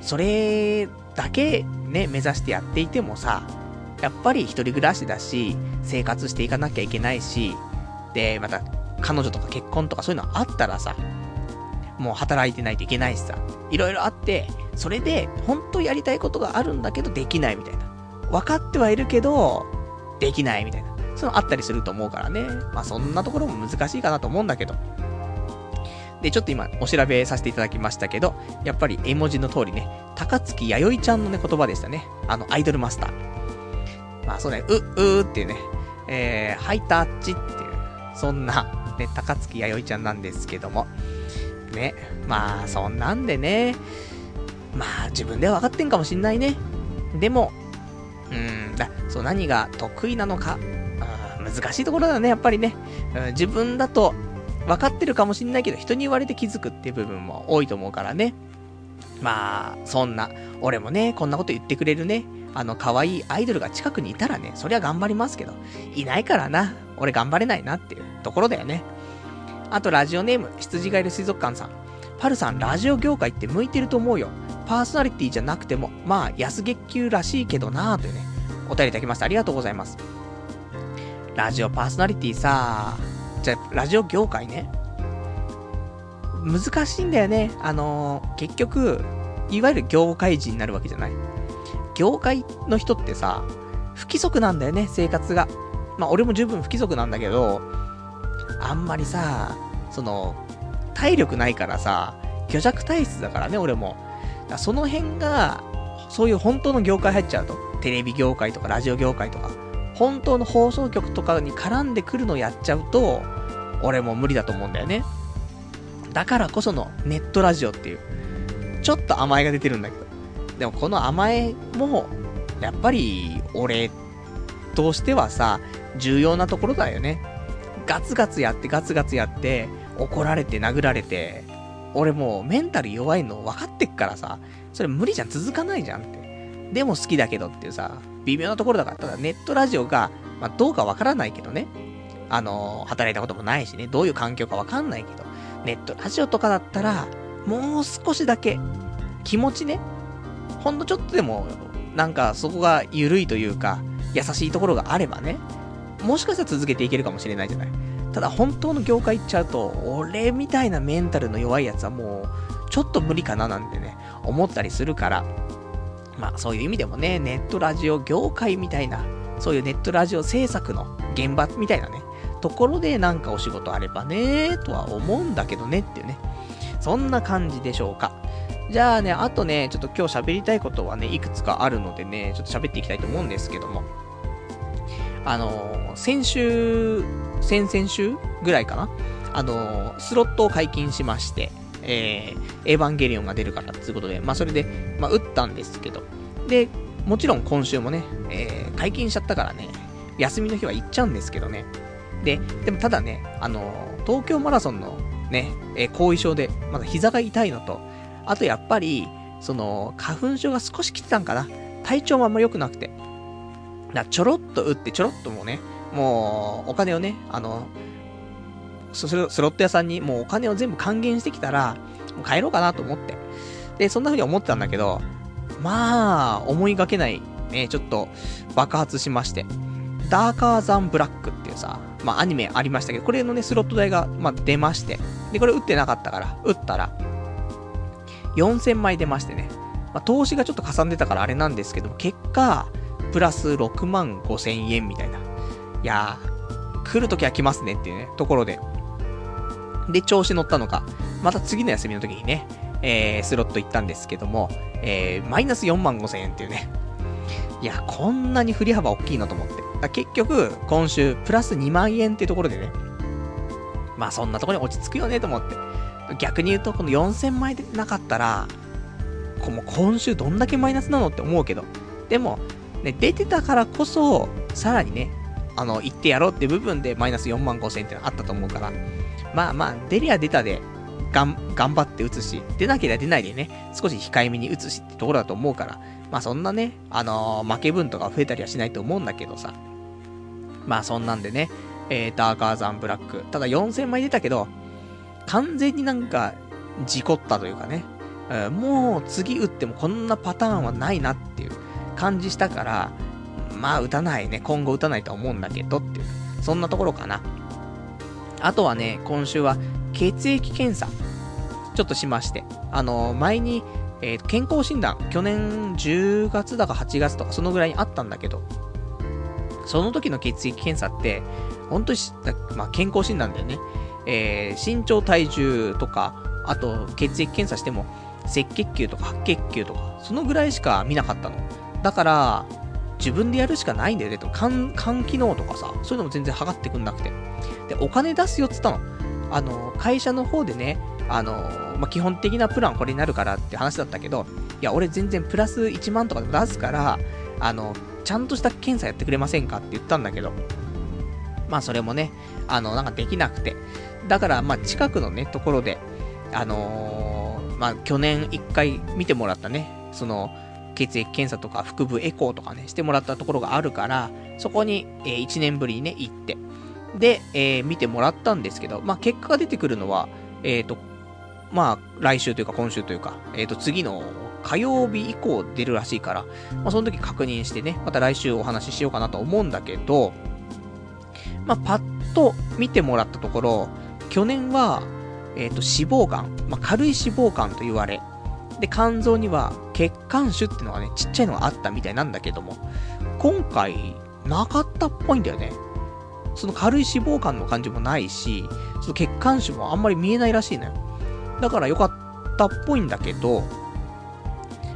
それだけね、目指してやっていてもさ、やっぱり一人暮らしだし、生活していかなきゃいけないし、で、また、彼女とか結婚とかそういうのあったらさ、もう働いてないといけないしさ、いろいろあって、それで、本当やりたいことがあるんだけどできないみたいな。分かってはいるけど、できないみたいな。そういうのあったりすると思うからね。まあそんなところも難しいかなと思うんだけど。で、ちょっと今お調べさせていただきましたけど、やっぱり絵文字の通りね、高槻弥生ちゃんのね、言葉でしたね。あの、アイドルマスター。まあそうね、う、うーっていうね、えー、ハイタッチっていう、そんな、ね、高槻弥生ちゃんなんですけども。ね、まあそんなんでね、まあ自分では分かってんかもしんないね。でも、うん、だ、そう、何が得意なのか、難しいところだね、やっぱりね。うん、自分だと分かってるかもしんないけど、人に言われて気づくっていう部分も多いと思うからね。まあ、そんな、俺もね、こんなこと言ってくれるね、あの、可愛いアイドルが近くにいたらね、そりゃ頑張りますけど、いないからな、俺頑張れないなっていうところだよね。あと、ラジオネーム、羊がいる水族館さん。パルさん、ラジオ業界って向いてると思うよ。パーソナリティじゃなくても、まあ、安月給らしいけどなぁというね、お便りいただきました。ありがとうございます。ラジオパーソナリティさじゃあ、ラジオ業界ね。難しいんだよね。あのー、結局、いわゆる業界人になるわけじゃない。業界の人ってさ、不規則なんだよね、生活が。まあ、俺も十分不規則なんだけど、あんまりさ、その、体力ないからさ、虚弱体質だからね、俺も。だその辺が、そういう本当の業界入っちゃうと、テレビ業界とかラジオ業界とか、本当の放送局とかに絡んでくるのをやっちゃうと、俺も無理だと思うんだよね。だからこそのネットラジオっていう、ちょっと甘えが出てるんだけど。でもこの甘えも、やっぱり俺としてはさ、重要なところだよね。ガツガツやってガツガツやって、怒られて殴られて、俺もうメンタル弱いの分かってっからさ、それ無理じゃん、続かないじゃんって。でも好きだけどっていうさ、微妙なところだから、ただネットラジオが、まあ、どうかわからないけどね。あの、働いたこともないしね、どういう環境かわかんないけど、ネットラジオとかだったら、もう少しだけ、気持ちね、ほんのちょっとでも、なんかそこが緩いというか、優しいところがあればね、もしかしたら続けていけるかもしれないじゃない。ただ本当の業界行っちゃうと、俺みたいなメンタルの弱いやつはもう、ちょっと無理かななんてね、思ったりするから、まあそういう意味でもね、ネットラジオ業界みたいな、そういうネットラジオ制作の現場みたいなね、ところでなんかお仕事あればね、とは思うんだけどねっていうね。そんな感じでしょうか。じゃあね、あとね、ちょっと今日喋りたいことはね、いくつかあるのでね、ちょっと喋っていきたいと思うんですけども。あのー、先週、先々週ぐらいかな？あのー、スロットを解禁しまして、えー、エヴァンゲリオンが出るからっていうことで、まあそれで、まあ打ったんですけど、で、もちろん今週もね、えー、解禁しちゃったからね、休みの日は行っちゃうんですけどね。で、でもただね、あの、東京マラソンのね、え、後遺症で、まだ膝が痛いのと、あとやっぱり、その、花粉症が少し来てたんかな。体調もあんま良くなくて。だちょろっと打って、ちょろっともうね、もう、お金をね、あの、スロット屋さんにもうお金を全部還元してきたら、もう帰ろうかなと思って。で、そんな風に思ってたんだけど、まあ、思いがけない、ね、ちょっと爆発しまして。ダーカーザンブラックっていうさ、まあアニメありましたけど、これのね、スロット代が、まあ出まして。で、これ打ってなかったから、打ったら、4000枚出ましてね。まあ投資がちょっとかさんでたからあれなんですけども、結果、プラス6万5千円みたいな。いやー、来るときは来ますねっていうね、ところで。で、調子乗ったのか、また次の休みの時にね、えー、スロット行ったんですけども、えー、マイナス4万5千円っていうね。いや、こんなに振り幅大きいのと思って。結局、今週、プラス2万円っていうところでね、まあそんなところに落ち着くよねと思って。逆に言うと、この4000枚でなかったら、こも今週どんだけマイナスなのって思うけど、でも、ね、出てたからこそ、さらにね、あの、行ってやろうって部分でマイナス4万5千円ってのあったと思うから、まあまあ、出りゃ出たで、がん、頑張って打つし、出なければ出ないでね、少し控えめに打つしってところだと思うから、まあそんなね、あのー、負け分とか増えたりはしないと思うんだけどさ。まあそんなんでね、えー、ダーカーザンブラック。ただ4000枚出たけど、完全になんか、事故ったというかね、うん、もう次打ってもこんなパターンはないなっていう感じしたから、まあ打たないね、今後打たないと思うんだけどっていう、そんなところかな。あとはね、今週は血液検査、ちょっとしまして、あのー、前に、えー、健康診断、去年10月だか8月とかそのぐらいにあったんだけど、その時の血液検査って、本当に、まあ、健康診断だよね。えー、身長体重とか、あと血液検査しても、赤血球とか白血球とか、そのぐらいしか見なかったの。だから、自分でやるしかないんだよね。と肝、肝機能とかさ、そういうのも全然測ってくんなくて。で、お金出すよっつったの。あの、会社の方でね、あの、まあ、基本的なプランこれになるからって話だったけど、いや、俺全然プラス1万とか出すから、あの、ちゃんとした検査やってくれませんかって言ったんだけど、まあそれもね、あの、なんかできなくて。だから、まあ近くのね、ところで、あのー、まあ去年1回見てもらったね、その、血液検査とか腹部エコーとかね、してもらったところがあるから、そこに、えー、1年ぶりにね、行って、で、えー、見てもらったんですけど、まあ、結果が出てくるのは、えっ、ー、と、まあ、来週というか今週というか、えっ、ー、と、次の火曜日以降出るらしいから、まあ、その時確認してね、また来週お話ししようかなと思うんだけど、まあ、パッと見てもらったところ、去年は、えっ、ー、と、脂肪肝、まあ、軽い脂肪肝と言われ、で、肝臓には血管腫っていうのがね、ちっちゃいのがあったみたいなんだけども、今回、なかったっぽいんだよね。その軽い脂肪肝の感じもないし、その血管腫もあんまり見えないらしいのよ。だから良かったっぽいんだけど、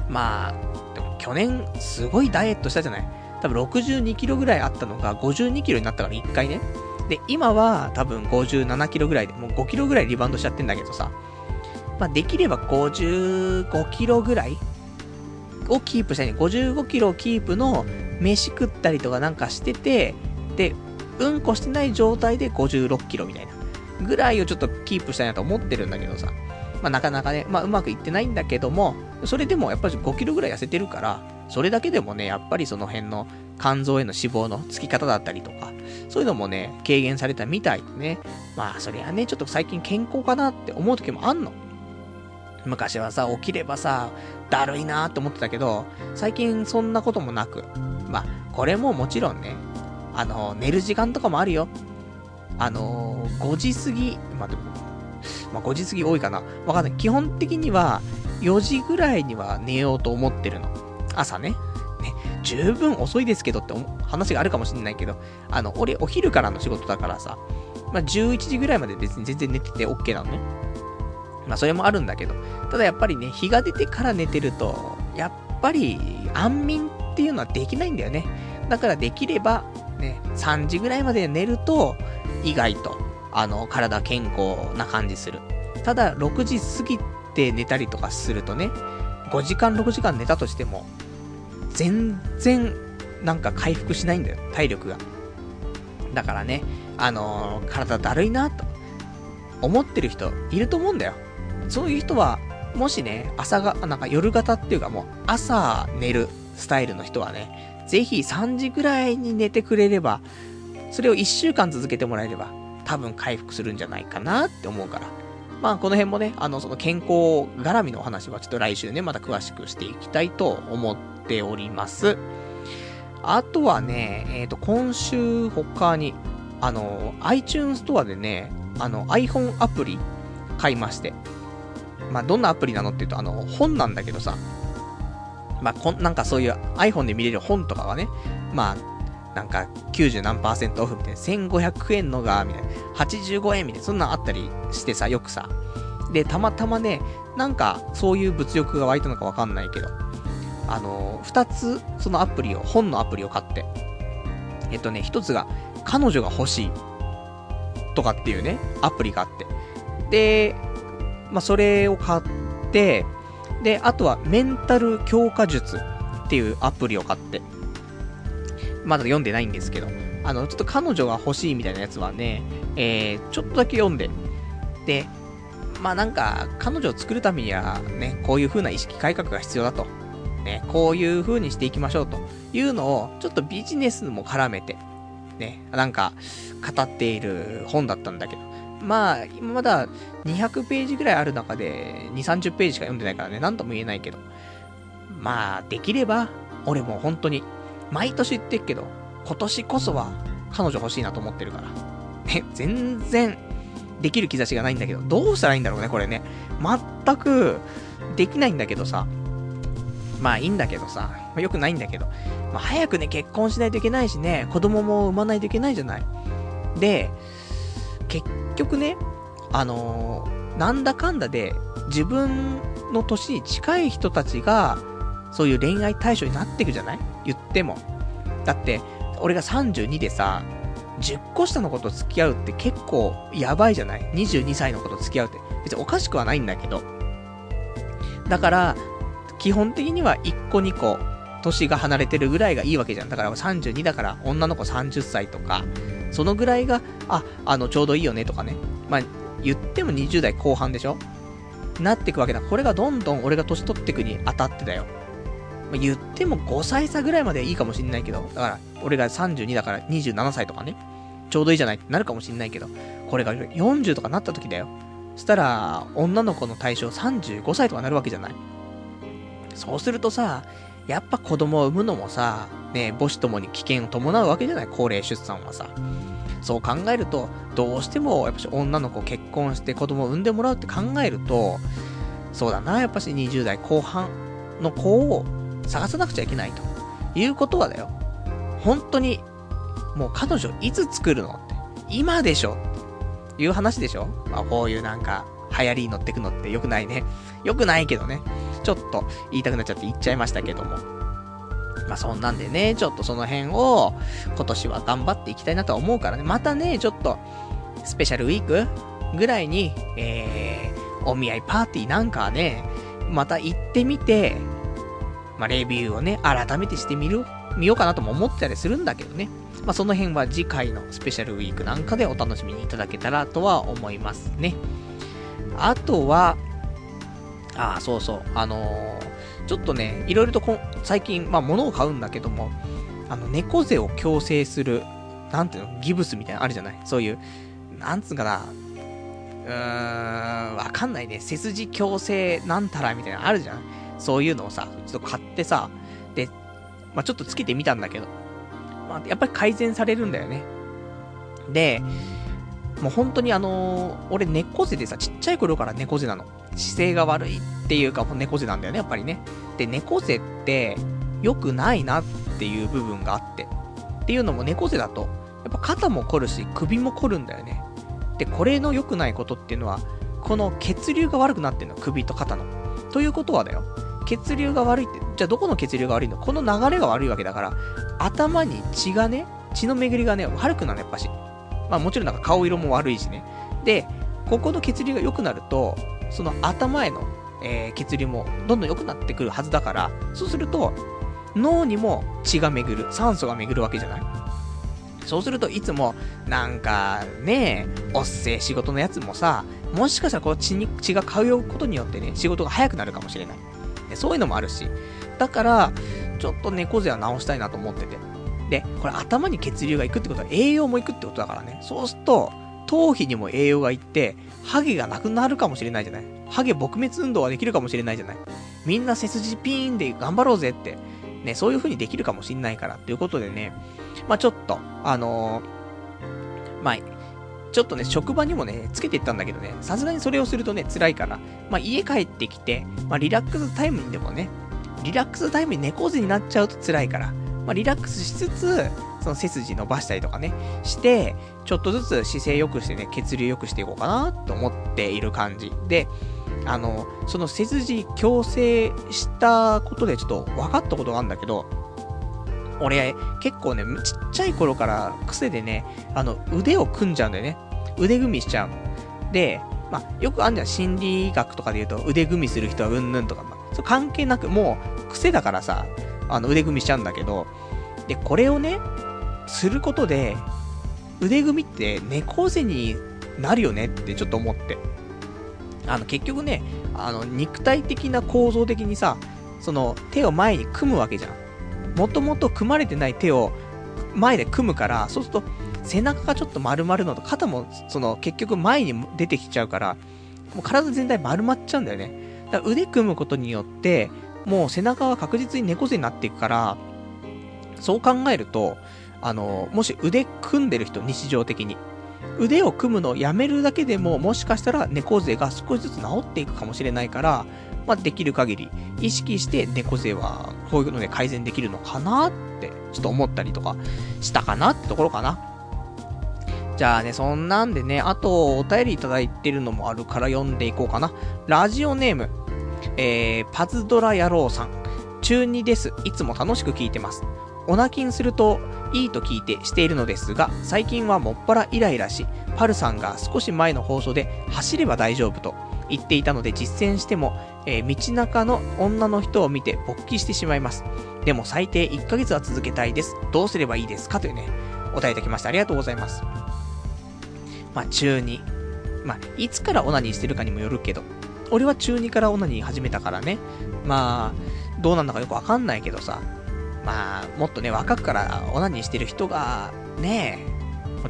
まあ、でも去年すごいダイエットしたじゃない多分62キロぐらいあったのが52キロになったから1回ね。で、今は多分57キロぐらいで、もう5キロぐらいリバウンドしちゃってんだけどさ、まあ、できれば55キロぐらいをキープしたいね。55キロをキープの飯食ったりとかなんかしてて、で、うんこしてない状態で56キロみたいな。ぐらいをちょっとキープしたいなと思ってるんだけどさ。まあなかなかね、まあうまくいってないんだけども、それでもやっぱり5キロぐらい痩せてるから、それだけでもね、やっぱりその辺の肝臓への脂肪のつき方だったりとか、そういうのもね、軽減されたみたいでね。まあそりゃね、ちょっと最近健康かなって思う時もあんの。昔はさ、起きればさ、だるいなーって思ってたけど、最近そんなこともなく。まあ、これももちろんね、あの、寝る時間とかもあるよ。あの5時過ぎ、まあ、でも、まあ、5時過ぎ多いかな。わかんない。基本的には、4時ぐらいには寝ようと思ってるの。朝ね。十分遅いですけどって話があるかもしれないけど、あの、俺、お昼からの仕事だからさ、まあ、11時ぐらいまで別に全然寝てて OK なのね。まあ、それもあるんだけど、ただやっぱりね、日が出てから寝てると、やっぱり、安眠っていうのはできないんだよね。だからできれば、ね、3時ぐらいまで寝ると、意外と、あの、体健康な感じする。ただ、6時過ぎて寝たりとかするとね、5時間、6時間寝たとしても、全然、なんか回復しないんだよ、体力が。だからね、あのー、体だるいな、と思ってる人いると思うんだよ。そういう人は、もしね、朝が、なんか夜型っていうかもう、朝寝るスタイルの人はね、ぜひ3時ぐらいに寝てくれれば、それを1週間続けてもらえれば、多分回復するんじゃないかなって思うから。まあ、この辺もね、あの、その健康絡みのお話はちょっと来週ね、また詳しくしていきたいと思ってております。あとはね、えっ、ー、と、今週他に、あの、iTunes ストアでね、あの、iPhone アプリ買いまして。まあ、どんなアプリなのって言うと、あの、本なんだけどさ、まあ、こん、なんかそういう iPhone で見れる本とかはね、まあ、なんか90何パーセントオフみたいな、1500円のが、みたいな、85円みたいな、そんなんあったりしてさ、よくさ。で、たまたまね、なんかそういう物欲が湧いたのかわかんないけど、あのー、二つ、そのアプリを、本のアプリを買って、えっとね、一つが、彼女が欲しい、とかっていうね、アプリがあって。で、まあ、それを買って、で、あとは、メンタル強化術っていうアプリを買って、まだ読んでないんですけど、あの、ちょっと彼女が欲しいみたいなやつはね、えー、ちょっとだけ読んで、で、まあなんか、彼女を作るためにはね、こういう風な意識改革が必要だと。ね、こういう風にしていきましょうというのを、ちょっとビジネスも絡めて、ね、なんか、語っている本だったんだけど。まあ、今まだ200ページぐらいある中で、2、30ページしか読んでないからね、なんとも言えないけど。まあ、できれば、俺も本当に、毎年言ってっけど、今年こそは彼女欲しいなと思ってるから。ね、全然、できる兆しがないんだけど、どうしたらいいんだろうね、これね。全く、できないんだけどさ。まあいいんだけどさ。まあ、よくないんだけど。まあ早くね、結婚しないといけないしね、子供も産まないといけないじゃない。で、結局ね、あのー、なんだかんだで、自分の年に近い人たちが、そういう恋愛対象になっていくじゃない？言っても。だって、俺が32でさ、10個下の子と付き合うって結構やばいじゃない ?22 歳の子と付き合うって。別におかしくはないんだけど。だから、基本的には1個2個、年が離れてるぐらいがいいわけじゃん。だから32だから女の子30歳とか、そのぐらいが、あ、あの、ちょうどいいよねとかね。まあ、言っても20代後半でしょ？なってくわけだ。これがどんどん俺が年取っていくに当たってだよ。まあ、言っても5歳差ぐらいまでいいかもしんないけど、だから、俺が32だから27歳とかね、ちょうどいいじゃない？ってなるかもしんないけど、これが40とかなった時だよ。そしたら、女の子の対象35歳とかなるわけじゃない？そうするとさ、やっぱ子供を産むのもさ、ね、母子ともに危険を伴うわけじゃない高齢出産はさ。そう考えると、どうしても、やっぱし女の子結婚して子供を産んでもらうって考えると、そうだな、やっぱし20代後半の子を探さなくちゃいけないと。いうことはだよ。本当に、もう彼女いつ作るのって。今でしょっていう話でしょまあこういうなんか、流行りに乗ってくのって良くないね。良くないけどね。ちょっと言いたくなっちゃって言っちゃいましたけども。まあそんなんでね、ちょっとその辺を今年は頑張っていきたいなとは思うからね。またね、ちょっとスペシャルウィークぐらいに、えー、お見合いパーティーなんかね、また行ってみて、まあレビューをね、改めてしてみる、見ようかなとも思ってたりするんだけどね。まあその辺は次回のスペシャルウィークなんかでお楽しみにいただけたらとは思いますね。あとは、ああ、そうそう。あのー、ちょっとね、いろいろとこ最近、まあ、物を買うんだけども、あの、猫背を矯正する、なんていうの、ギブスみたいなのあるじゃない？そういう、なんつうかな、うーん、わかんないね。背筋矯正なんたらみたいなのあるじゃん。そういうのをさ、ちょっと買ってさ、で、まあ、ちょっとつけてみたんだけど、まあ、やっぱり改善されるんだよね。で、もう本当にあのー、俺猫背でさ、ちっちゃい頃から猫背なの。姿勢が悪いっていうか、もう猫背なんだよね、やっぱりね。で、猫背って、良くないなっていう部分があって。っていうのも猫背だと、やっぱ肩も凝るし、首も凝るんだよね。で、これの良くないことっていうのは、この血流が悪くなってんの、首と肩の。ということはだよ。血流が悪いって、じゃあどこの血流が悪いの？この流れが悪いわけだから、頭に血がね、血の巡りがね、悪くなるやっぱし。まあもちろんなんか顔色も悪いしね。で、ここの血流が良くなると、その頭への、えー、血流もどんどん良くなってくるはずだから、そうすると、脳にも血が巡る、酸素が巡るわけじゃない？そうするといつも、なんか、ね、おっせえ仕事のやつもさ、もしかしたらこう血に、血が通うことによってね、仕事が早くなるかもしれない。そういうのもあるし。だから、ちょっと猫背は直したいなと思ってて。で、これ頭に血流がいくってことは栄養もいくってことだからね。そうすると、頭皮にも栄養がいって、ハゲがなくなるかもしれないじゃない。ハゲ撲滅運動はできるかもしれないじゃない。みんな背筋ピーンで頑張ろうぜって。ね、そういう風にできるかもしんないから。ということでね、まあちょっと、あのー、まあ、ちょっとね、職場にもね、つけていったんだけどね、さすがにそれをするとね、辛いから、まあ、家帰ってきて、まあ、リラックスタイムにでもね、リラックスタイムに猫背になっちゃうと辛いから、まあ、リラックスしつつ、その背筋伸ばしたりとかね、して、ちょっとずつ姿勢良くしてね、血流良くしていこうかなと思っている感じ。で、あの、その背筋矯正したことでちょっと分かったことがあるんだけど、俺、結構ね、ちっちゃい頃から癖でね、あの、腕を組んじゃうんだよね。腕組みしちゃうの。で、まあ、よくあるじゃん、心理学とかで言うと、腕組みする人はうんぬんとか、まあ、そ関係なく、もう、癖だからさ、あの、腕組みしちゃうんだけど、で、これをね、することで、腕組みって猫背になるよねってちょっと思って。あの、結局ね、あの、肉体的な構造的にさ、その、手を前に組むわけじゃん。もともと組まれてない手を前で組むから、そうすると背中がちょっと丸まるのと肩もその結局前に出てきちゃうから、もう体全体丸まっちゃうんだよね。だから腕組むことによって、もう背中は確実に猫背になっていくから、そう考えると、あの、もし腕組んでる人、日常的に。腕を組むのをやめるだけでも、もしかしたら猫背が少しずつ治っていくかもしれないから、まあ、できる限り意識して猫背はこういうので改善できるのかなってちょっと思ったりとかしたかなってところかな。じゃあね、そんなんでね、あとお便りいただいてるのもあるから読んでいこうかな。ラジオネーム、えー、パズドラ野郎さん。中2です。いつも楽しく聞いてます。オナキンするといいと聞いてしているのですが、最近はもっぱらイライラし、パルさんが少し前の放送で走れば大丈夫と言っていたので実践しても、えー、道中の女の人を見て勃起してしまいます。でも最低1ヶ月は続けたいです。どうすればいいですかというね、お答えいただきました。ありがとうございます。まあ、中2。まあ、いつからオナニーしてるかにもよるけど、俺は中2からオナニー始めたからね。まあ、どうなんだかよくわかんないけどさ。まあ、もっとね、若くからオナニーしてる人が、ね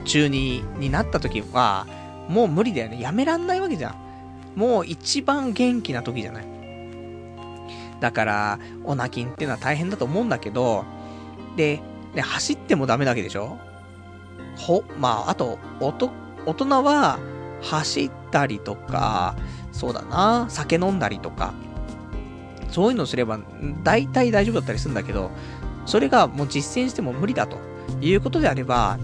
中2になった時は、もう無理だよね。やめらんないわけじゃん。もう一番元気な時じゃない。だから、オナキンっていうのは大変だと思うんだけど、で、で走ってもダメだけでしょほ、まあ、あと、おと、大人は、走ったりとか、そうだな、酒飲んだりとか、そういうのすれば、大体大丈夫だったりするんだけど、それがもう実践しても無理だということであれば、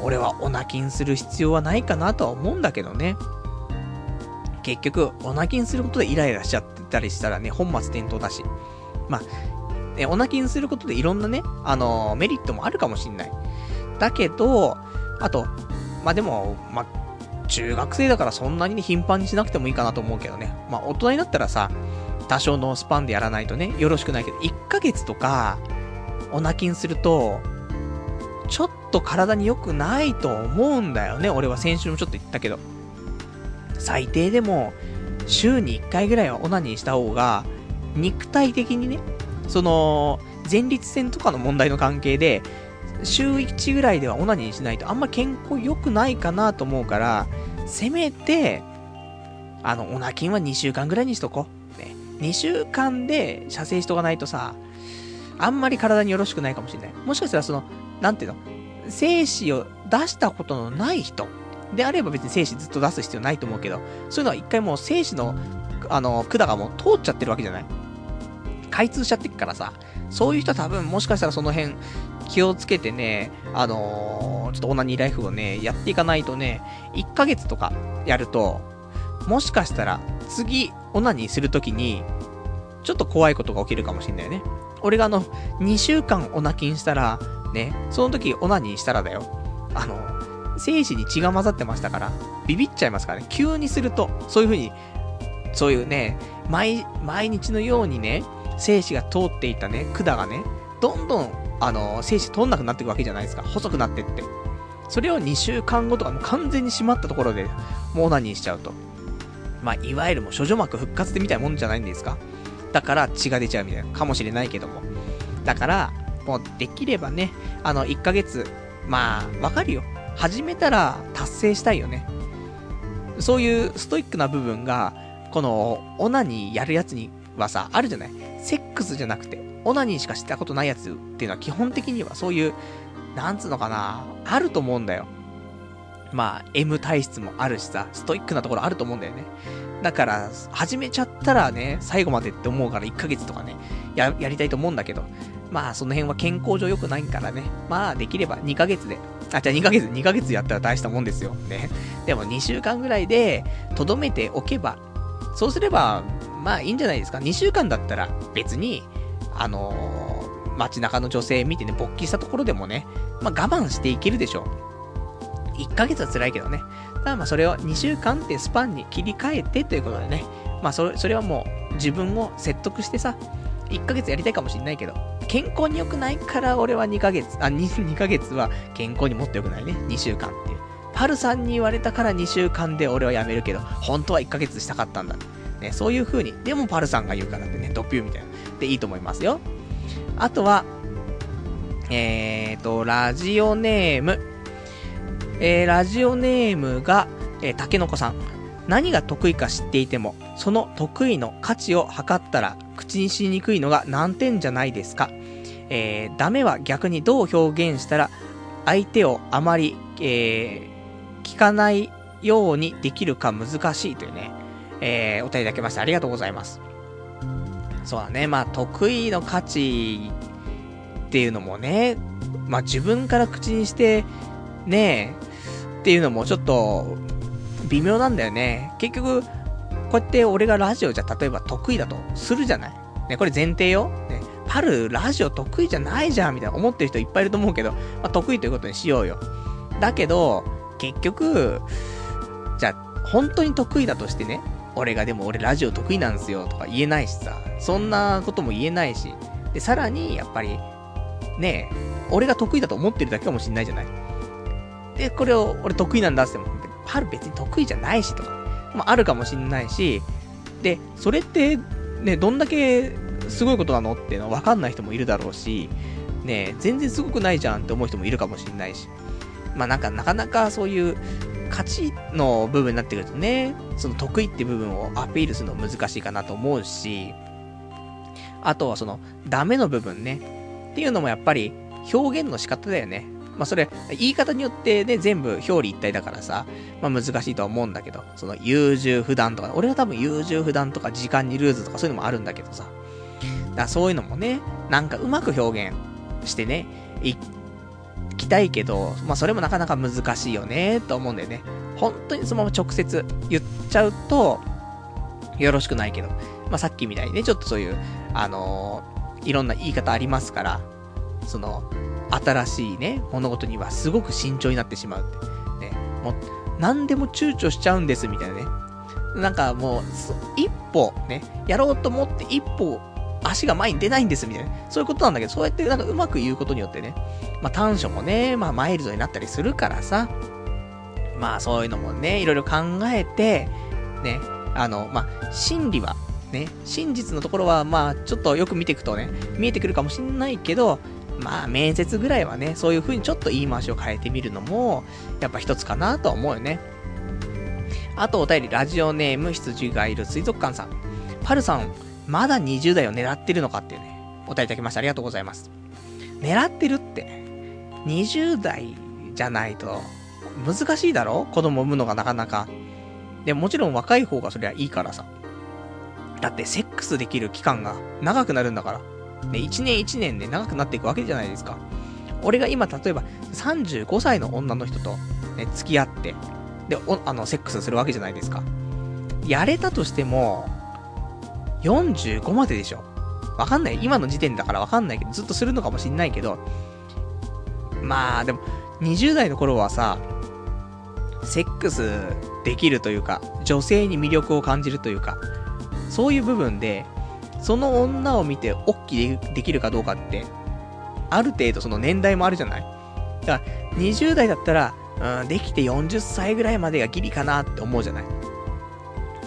俺はオナキンする必要はないかなとは思うんだけどね。結局、オナキンすることでイライラしちゃってたりしたらね、本末転倒だし。まあ、ね、オナキンすることでいろんなね、あのー、メリットもあるかもしんない。だけど、あと、まあでも、まあ、中学生だからそんなにね、頻繁にしなくてもいいかなと思うけどね。まあ、大人になったらさ、多少のスパンでやらないとね、よろしくないけど、1ヶ月とか、オナキンすると、ちょっと体に良くないと思うんだよね。俺は先週もちょっと言ったけど。最低でも、週に1回ぐらいはオナニーした方が、肉体的にね、その、前立腺とかの問題の関係で、週1ぐらいではオナニーしないとあんま健康良くないかなと思うから、せめて、あの、オナキンは2週間ぐらいにしとこう。ね。2週間で射精しとかないとさ、あんまり体によろしくないかもしれない。もしかしたらその、なんていうの、精子を出したことのない人であれば別に精子ずっと出す必要ないと思うけど、そういうのは一回もう精子の、あの、管がもう通っちゃってるわけじゃない開通しちゃってっからさ、そういう人は多分もしかしたらその辺気をつけてね、あのー、ちょっとオナニーライフをね、やっていかないとね、1ヶ月とかやると、もしかしたら次オナニーするときに、ちょっと怖いことが起きるかもしんないね。俺があの、2週間オナキンしたら、ね、その時オナニーしたらだよ。あの、精子に血が混ざってましたから、ビビっちゃいますからね。急にすると、そういう風に、そういうね、毎、毎日のようにね、精子が通っていたね、管がね、どんどん、あの、精子通んなくなっていくわけじゃないですか。細くなってって。それを2週間後とかもう完全に閉まったところで、もうオナニーしちゃうと。まあ、いわゆるもう諸女膜復活でみたいなもんじゃないんですか。だから血が出ちゃうみたいな、かもしれないけども。だから、もうできればね、あの、1ヶ月、まあ、わかるよ。始めたら達成したいよね。そういうストイックな部分が、この、オナニーやるやつにはさ、あるじゃない？セックスじゃなくて、オナニーしかしたことないやつっていうのは基本的にはそういう、なんつうのかな、あると思うんだよ。まあ、M 体質もあるしさ、ストイックなところあると思うんだよね。だから、始めちゃったらね、最後までって思うから1ヶ月とかね、や、やりたいと思うんだけど、まあ、その辺は健康上良くないからね、まあ、できれば2ヶ月で、あ、じゃあ2ヶ月、2ヶ月やったら大したもんですよ。ね。でも2週間ぐらいで、とどめておけば、そうすれば、まあいいんじゃないですか。2週間だったら、別に、あのー、街中の女性見てね、勃起したところでもね、まあ我慢していけるでしょう。1ヶ月は辛いけどね。ただまあそれを2週間ってスパンに切り替えてということでね。まあそれ、それはもう自分を説得してさ、1ヶ月やりたいかもしんないけど、健康に良くないから俺は2ヶ月、あ、2, 2ヶ月は健康にもっと良くないね。2週間っていう。パルさんに言われたから2週間で俺はやめるけど、本当は1ヶ月したかったんだ。ね、そういう風に。でもパルさんが言うからってね、ドピューみたいな。でいいと思いますよ。あとは、えーと、ラジオネーム。えー、ラジオネームが、えー、たけのこさん。何が得意か知っていても、その得意の価値を測ったら、口にしにくいのが難点じゃないですか。えー、ダメは逆にどう表現したら、相手をあまり、えー、聞かないようにできるか難しいというね、えー、お便りいただきましてありがとうございます。そうだね、まあ、得意の価値っていうのもね、まあ自分から口にして、ねえ、っていうのもちょっと、微妙なんだよね。結局、こうやって俺がラジオじゃ例えば得意だとするじゃない。ね、これ前提よ。ね、パル、ラジオ得意じゃないじゃん、みたいな思ってる人いっぱいいると思うけど、まあ、得意ということにしようよ。だけど、結局、じゃあ、本当に得意だとしてね、俺がでも俺ラジオ得意なんすよとか言えないしさ、そんなことも言えないし、で、さらに、やっぱり、ねえ、俺が得意だと思ってるだけかもしんないじゃない。で、これを俺得意なんだっても、パル別に得意じゃないしとか、もあるかもしんないし、で、それって、ね、どんだけすごいことなの？っていうのは分かんない人もいるだろうし、ね、全然すごくないじゃんって思う人もいるかもしんないし。まあなんかなかなかそういう勝ちの部分になってくるとね、その得意って部分をアピールするの難しいかなと思うし、あとはそのダメの部分ね、っていうのもやっぱり表現の仕方だよね。まあそれ、言い方によってね、全部表裏一体だからさ、まあ難しいとは思うんだけど、その優柔不断とか、俺は多分優柔不断とか時間にルーズとかそういうのもあるんだけどさ。だそういうのもね、なんかうまく表現してね、いきたいけど、まあそれもなかなか難しいよね、と思うんだよね。本当にそのまま直接言っちゃうと、よろしくないけど、まあさっきみたいにね、ちょっとそういう、あのー、いろんな言い方ありますから、その、新しいね、物事にはすごく慎重になってしまうって。ね、もう、何でも躊躇しちゃうんです、みたいなね。なんかもう、一歩ね、やろうと思って一歩足が前に出ないんです、みたいな。そういうことなんだけど、そうやってなんかうまく言うことによってね、まあ短所もね、まあマイルドになったりするからさ、まあそういうのもね、いろいろ考えて、ね、あの、まあ、心理は、ね、真実のところは、まあ、ちょっとよく見ていくとね、見えてくるかもしんないけど、まあ、面接ぐらいはね、そういう風にちょっと言い回しを変えてみるのも、やっぱ一つかなとは思うよね。あとお便り、ラジオネーム、羊がいる水族館さん。パルさん、まだ20代を狙ってるのかっていうね、お便りいただきましてありがとうございます。狙ってるって、20代じゃないと、難しいだろ？子供産むのがなかなか。でもちろん若い方がそりゃいいからさ。だってセックスできる期間が長くなるんだから。ね、1年1年で長くなっていくわけじゃないですか。俺が今例えば35歳の女の人とね、付き合って、で、あの、セックスするわけじゃないですか。やれたとしても、45まででしょ。わかんない。今の時点だからわかんないけど、ずっとするのかもしんないけど、まあ、でも、20代の頃はさ、セックスできるというか、女性に魅力を感じるというか、そういう部分で、その女を見て、おっきできるかどうかって、ある程度その年代もあるじゃないだから、20代だったら、うん、できて40歳ぐらいまでがギリかなって思うじゃない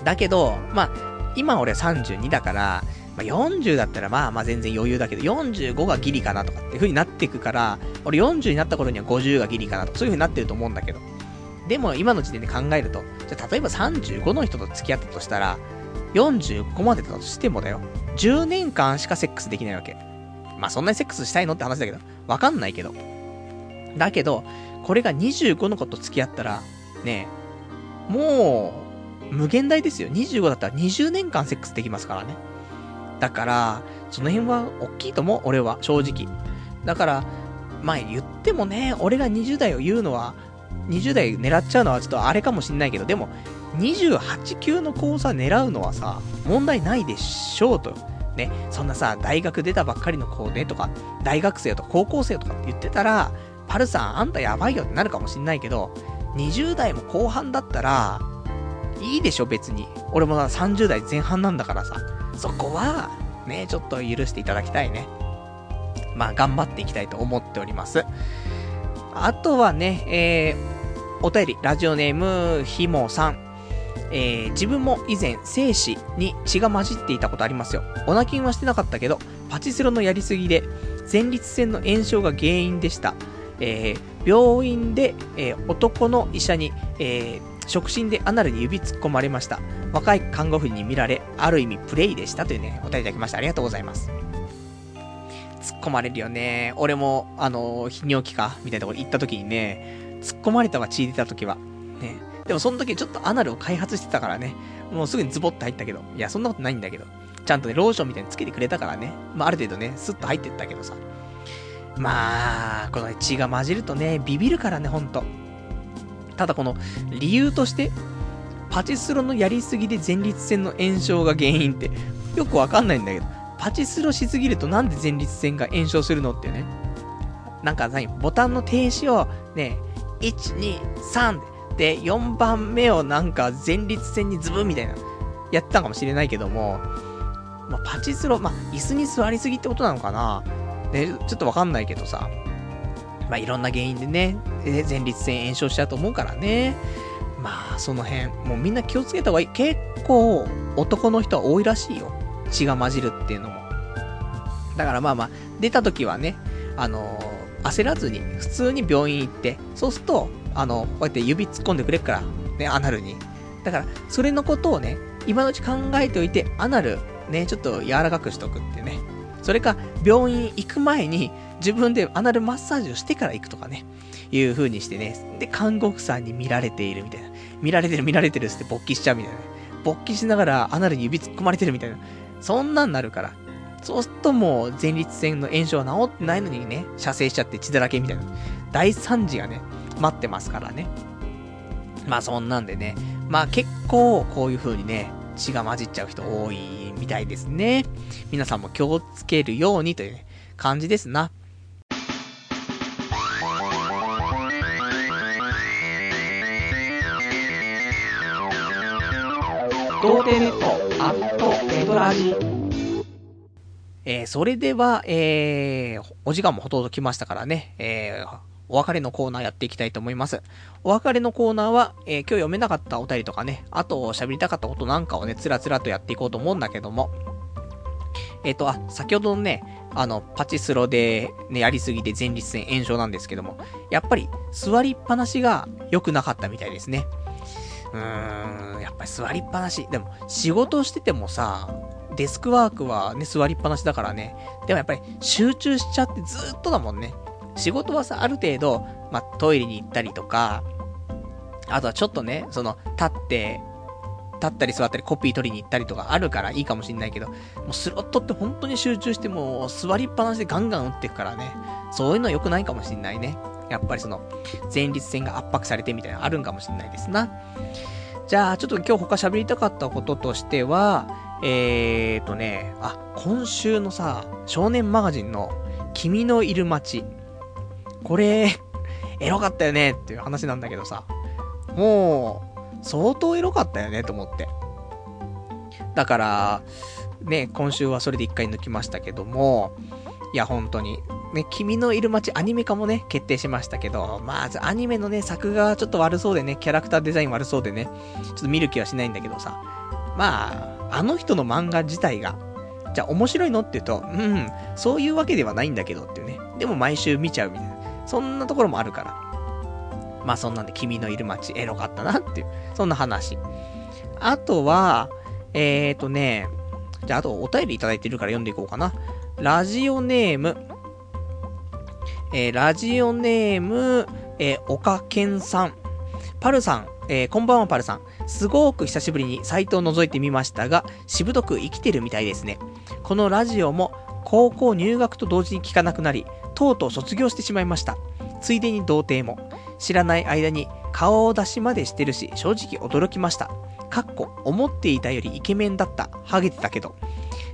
だけど、まあ、今俺32だから、まあ、40だったらまあまあ全然余裕だけど、45がギリかなとかっていう風になっていくから、俺40になった頃には50がギリかなとか、そういう風になってると思うんだけど。でも今の時点で考えると、じゃ例えば35の人と付き合ったとしたら、45までだとしてもだよ。10年間しかセックスできないわけ。まあそんなにセックスしたいのって話だけど、わかんないけど。だけど、これが25の子と付き合ったら、ね、もう、無限大ですよ。25だったら20年間セックスできますからね。だから、その辺は大きいと思う、俺は、正直。だから、まあ言ってもね、俺が20代を言うのは、20代狙っちゃうのはちょっとあれかもしんないけど、でも、28級の子をさ、狙うのはさ、問題ないでしょうと。ね、そんなさ、大学出たばっかりの子ねとか、大学生とか高校生とかって言ってたら、パルさん、あんたやばいよってなるかもしんないけど、20代も後半だったら、いいでしょ、別に。俺も30代前半なんだからさ。そこは、ね、ちょっと許していただきたいね。まあ、頑張っていきたいと思っております。あとはね、えー、お便り、ラジオネーム、ひもさん。えー、自分も以前、精子に血が混じっていたことありますよ。オナキンはしてなかったけど、パチスロのやりすぎで、前立腺の炎症が原因でした。えー、病院で、えー、男の医者に、えー、触診でアナルに指突っ込まれました。若い看護婦に見られ、ある意味プレイでしたというね、お便りいただきました。ありがとうございます。突っ込まれるよね。俺も、あの、泌尿器科みたいなところ行った時にね、突っ込まれたわ、血出た時は。ね。でもその時ちょっとアナルを開発してたからね、もうすぐにズボッと入ったけど、いや、そんなことないんだけど、ちゃんとね、ローションみたいにつけてくれたからね、まあ、ある程度ね、スッと入ってったけどさ。まあ、この血が混じるとね、ビビるからね、ほんと。ただこの、理由として、パチスロのやりすぎで前立腺の炎症が原因って、よくわかんないんだけど、パチスロしすぎるとなんで前立腺が炎症するのってね。なんか何ボタンの停止をね、1、2、3で、4番目をなんか前立腺にズブンみたいな、やったかもしれないけども、まあ、パチスロ、まあ、椅子に座りすぎってことなのかなね、ちょっとわかんないけどさ。まあ、いろんな原因でね、前立腺炎症しちゃうと思うからね。まあ、その辺、もうみんな気をつけた方がいい。結構、男の人は多いらしいよ。血が混じるっていうのも。だからまあまあ、出た時はね、あのー、焦らずに、普通に病院行って、そうすると、あの、こうやって指突っ込んでくれるから、ね、アナルに。だから、それのことをね、今のうち考えておいて、アナル、ね、ちょっと柔らかくしとくってね。それか、病院行く前に、自分でアナルマッサージをしてから行くとかね。いう風にしてね。で、看護婦さんに見られているみたいな。見られてる見られてるって勃起しちゃうみたいな。勃起しながらアナルに指突っ込まれてるみたいな。そんなんなるから。そうするともう前立腺の炎症は治ってないのにね、射精しちゃって血だらけみたいな。大惨事がね、待ってますからね。まあそんなんでね。まあ結構こういう風にね、血が混じっちゃう人多いみたいですね。皆さんも気をつけるようにという、ね、感じですな。童貞ネットアットネトラジ。えー、それでは、えー、お時間もほとんど来ましたからね、えー、お別れのコーナーやっていきたいと思います。お別れのコーナーは、えー、今日読めなかったお便りとかね、あと喋りたかったことなんかをね、つらつらとやっていこうと思うんだけども、えっ、ー、と、あ、先ほどのね、あの、パチスロで、ね、やりすぎて前立腺炎症なんですけども、やっぱり座りっぱなしが良くなかったみたいですね。うーん、やっぱり座りっぱなし。でも、仕事しててもさ、デスクワークはね、座りっぱなしだからね。でもやっぱり集中しちゃってずっとだもんね。仕事はさ、ある程度、まあ、トイレに行ったりとか、あとはちょっとね、その、立って、立ったり座ったりコピー取りに行ったりとかあるからいいかもしんないけど、もうスロットって本当に集中してもう座りっぱなしでガンガン打っていくからね。そういうのは良くないかもしんないね。やっぱりその、前立腺が圧迫されてみたいなのあるんかもしんないですな。じゃあ、ちょっと今日他喋りたかったこととしては、えーとね、あ、今週のさ、少年マガジンの、君のいる街。これ、エロかったよねっていう話なんだけどさ、もう、相当エロかったよねと思って。だから、ね、今週はそれで一回抜きましたけども、いや、本当に。ね、君のいる街アニメ化もね、決定しましたけど、まずアニメのね、作画はちょっと悪そうでね、キャラクターデザイン悪そうでね、ちょっと見る気はしないんだけどさ、まあ、あの人の漫画自体が、じゃあ面白いのって言うと、うん、そういうわけではないんだけどっていうね。でも毎週見ちゃうみたいな。そんなところもあるから。まあそんなんで君のいる街エロかったなっていう、そんな話。あとは、えーとね、じゃああとお便りいただいてるから読んでいこうかな。ラジオネーム、えー、ラジオネーム、えー、岡健さん。パルさん、えー、こんばんはパルさん。すごく久しぶりにサイトを覗いてみましたが、しぶとく生きてるみたいですね。このラジオも高校入学と同時に聞かなくなり、とうとう卒業してしまいました。ついでに童貞も。知らない間に顔出しまでしてるし、正直驚きました。かっこ、思っていたよりイケメンだった。ハゲてたけど。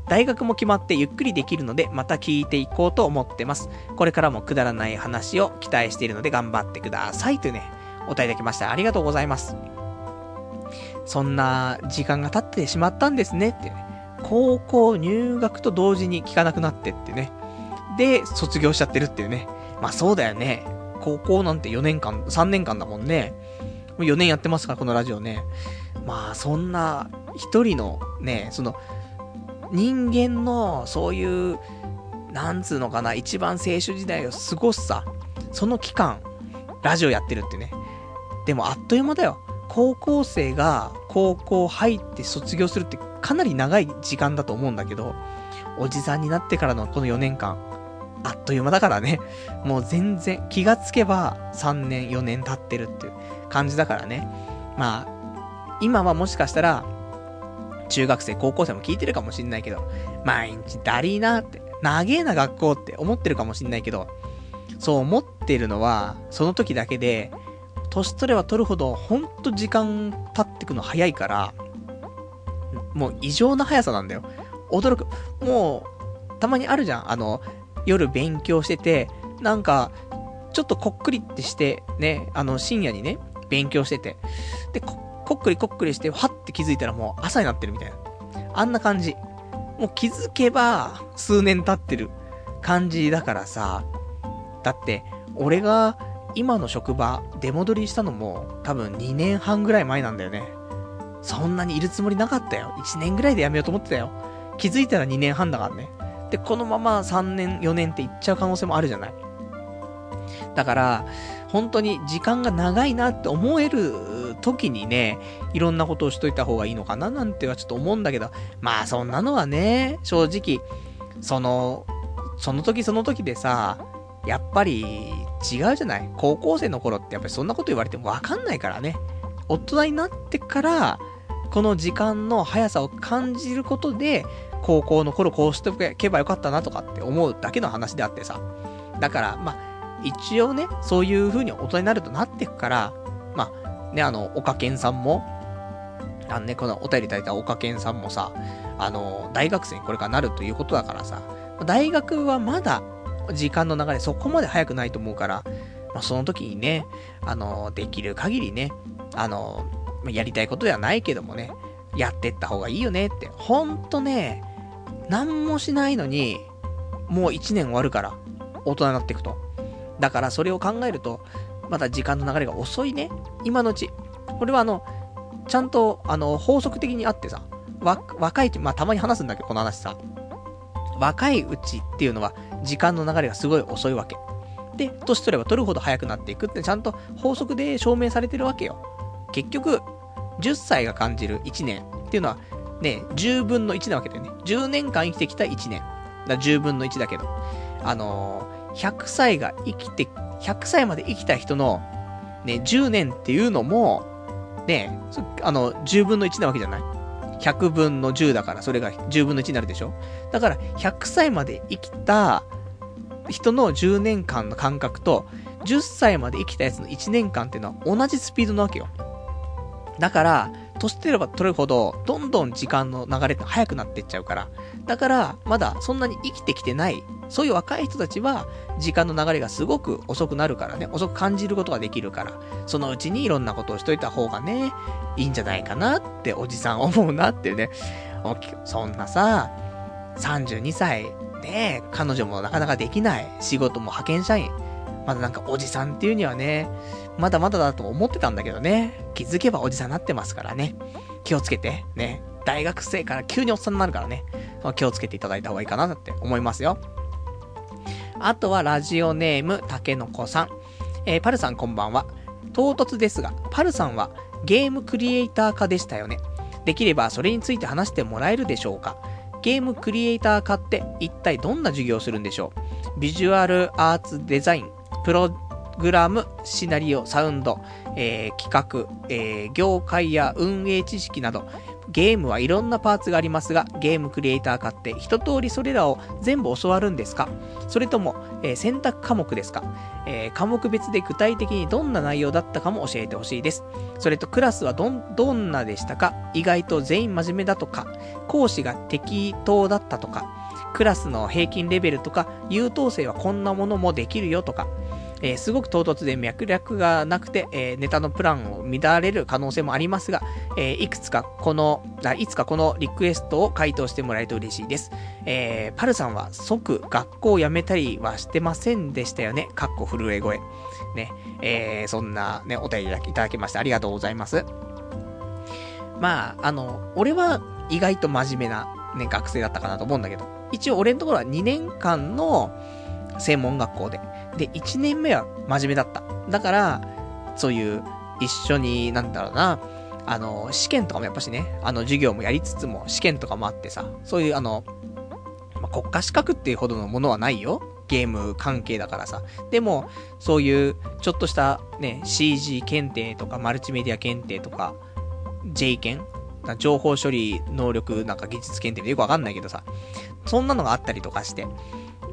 大学も決まってゆっくりできるので、また聞いていこうと思ってます。これからもくだらない話を期待しているので頑張ってください。というね、お答えいただきました。ありがとうございます。そんな時間が経ってしまったんですねって、高校入学と同時に聞かなくなってってね。で、卒業しちゃってるっていうね。まあそうだよね。高校なんて4年間、3年間だもんね。もう4年やってますから、このラジオね。まあそんな、一人のね、その、人間の、そういう、なんつうのかな、一番青春時代を過ごすさ、その期間、ラジオやってるってね。でもあっという間だよ。高校生が高校入って卒業するってかなり長い時間だと思うんだけど、おじさんになってからのこの4年間、あっという間だからね。もう全然気がつけば3年4年経ってるっていう感じだからね。まあ、今はもしかしたら中学生、高校生も聞いてるかもしんないけど、毎日だりーなって、長えな学校って思ってるかもしんないけど、そう思ってるのは、その時だけで、年取れば取るほど、ほんと時間経ってくの早いから、もう異常な速さなんだよ。驚く。もう、たまにあるじゃん。あの、夜勉強してて、なんか、ちょっとこっくりってして、ね、あの、深夜にね、勉強してて、で、ここっくりこっくりして、はって気づいたらもう朝になってるみたいな。あんな感じ。もう気づけば、数年経ってる感じだからさ。だって、俺が今の職場、出戻りしたのも、多分2年半ぐらい前なんだよね。そんなにいるつもりなかったよ。1年ぐらいで辞めようと思ってたよ。気づいたら2年半だからね。で、このまま3年、4年っていっちゃう可能性もあるじゃない。だから、本当に時間が長いなって思える時にね、いろんなことをしといた方がいいのかななんてはちょっと思うんだけど、まあそんなのはね、正直、その、その時その時でさ、やっぱり違うじゃない？高校生の頃ってやっぱりそんなこと言われてもわかんないからね。大人になってから、この時間の速さを感じることで、高校の頃こうしておけばよかったなとかって思うだけの話であってさ。だから、まあ、一応ね、そういう風に大人になるとなってくから、まあ、ね、あの、岡健さんも、あのね、このお便りいただいた岡健さんもさ、あの、大学生にこれからなるということだからさ、大学はまだ時間の流れそこまで早くないと思うから、まあ、その時にね、あの、できる限りね、あの、やりたいことではないけどもね、やってった方がいいよねって。ほんとね、何もしないのに、もう1年終わるから、大人になっていくと。だからそれを考えると、まだ時間の流れが遅いね。今のうち。これはあの、ちゃんと、あの、法則的にあってさ、わ、若いうち、まあ、たまに話すんだけど、この話さ。若いうちっていうのは、時間の流れがすごい遅いわけ。で、年取れば取るほど早くなっていくって、ちゃんと法則で証明されてるわけよ。結局、10歳が感じる1年っていうのは、ね、10分の1なわけだよね。10年間生きてきた1年。だ10分の1だけど。あの100歳が生きて、100歳まで生きた人の、ね、10年っていうのも、ね、あの、10分の1なわけじゃない ?100 分の10だから、それが10分の1になるでしょだから、100歳まで生きた人の10年間の感覚と、10歳まで生きたやつの1年間っていうのは同じスピードなわけよ。だから、年取れば取るほど、どんどん時間の流れって速くなってっちゃうから。だから、まだそんなに生きてきてない、そういう若い人たちは、時間の流れがすごく遅くなるからね、遅く感じることができるから、そのうちにいろんなことをしといた方がね、いいんじゃないかなっておじさん思うなってね。そんなさ、32歳、ね彼女もなかなかできない、仕事も派遣社員、まだなんかおじさんっていうにはね、まだまだだと思ってたんだけどね。気づけばおじさんになってますからね。気をつけて、ね。大学生から急におっさんになるからね。気をつけていただいた方がいいかなって思いますよ。あとはラジオネーム、たけのこさん。えー、パルさんこんばんは。唐突ですが、パルさんはゲームクリエイター化でしたよね。できればそれについて話してもらえるでしょうかゲームクリエイター化って一体どんな授業をするんでしょう？ビジュアルアーツデザインプログラム、シナリオ、サウンド、えー、企画、えー、業界や運営知識など、ゲームはいろんなパーツがありますが、ゲームクリエイター化って一通りそれらを全部教わるんですか？それとも、えー、選択科目ですか、えー、科目別で具体的にどんな内容だったかも教えてほしいです。それとクラスはど、どんなでしたか？意外と全員真面目だとか、講師が適当だったとか、クラスの平均レベルとか、優等生はこんなものもできるよとか、えー、すごく唐突で脈略がなくて、えー、ネタのプランを乱れる可能性もありますが、えー、いくつかこの、いつかこのリクエストを回答してもらえると嬉しいです。えパルさんは即学校を辞めたりはしてませんでしたよね。かっこ震え声。ね、えそんなね、お便りいただきましてありがとうございます。まあ、あの、俺は意外と真面目な、ね、学生だったかなと思うんだけど、一応俺のところは2年間の専門学校で、で、1年目は真面目だった。だから、そういう、一緒に、なんだろうな、あの、試験とかもやっぱしね、あの、授業もやりつつも、試験とかもあってさ、そういう、あの、まあ、国家資格っていうほどのものはないよ。ゲーム関係だからさ。でも、そういう、ちょっとしたね、CG 検定とか、マルチメディア検定とか、J 検情報処理能力なんか技術検定でよくわかんないけどさ、そんなのがあったりとかして、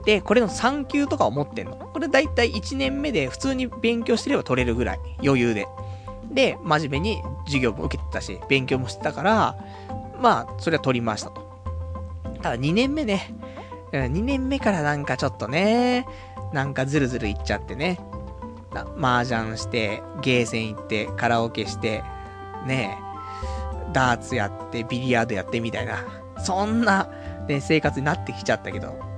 で、これの3級とかを持ってんの。これだいたい1年目で普通に勉強してれば取れるぐらい。余裕で。で、真面目に授業も受けてたし、勉強もしてたから、まあ、それは取りましたと。ただ2年目ね、2年目からなんかちょっとね、なんかずるずるいっちゃってね。麻雀して、ゲーセン行って、カラオケして、ねえダーツやって、ビリヤードやってみたいな。そんな、ね、生活になってきちゃったけど、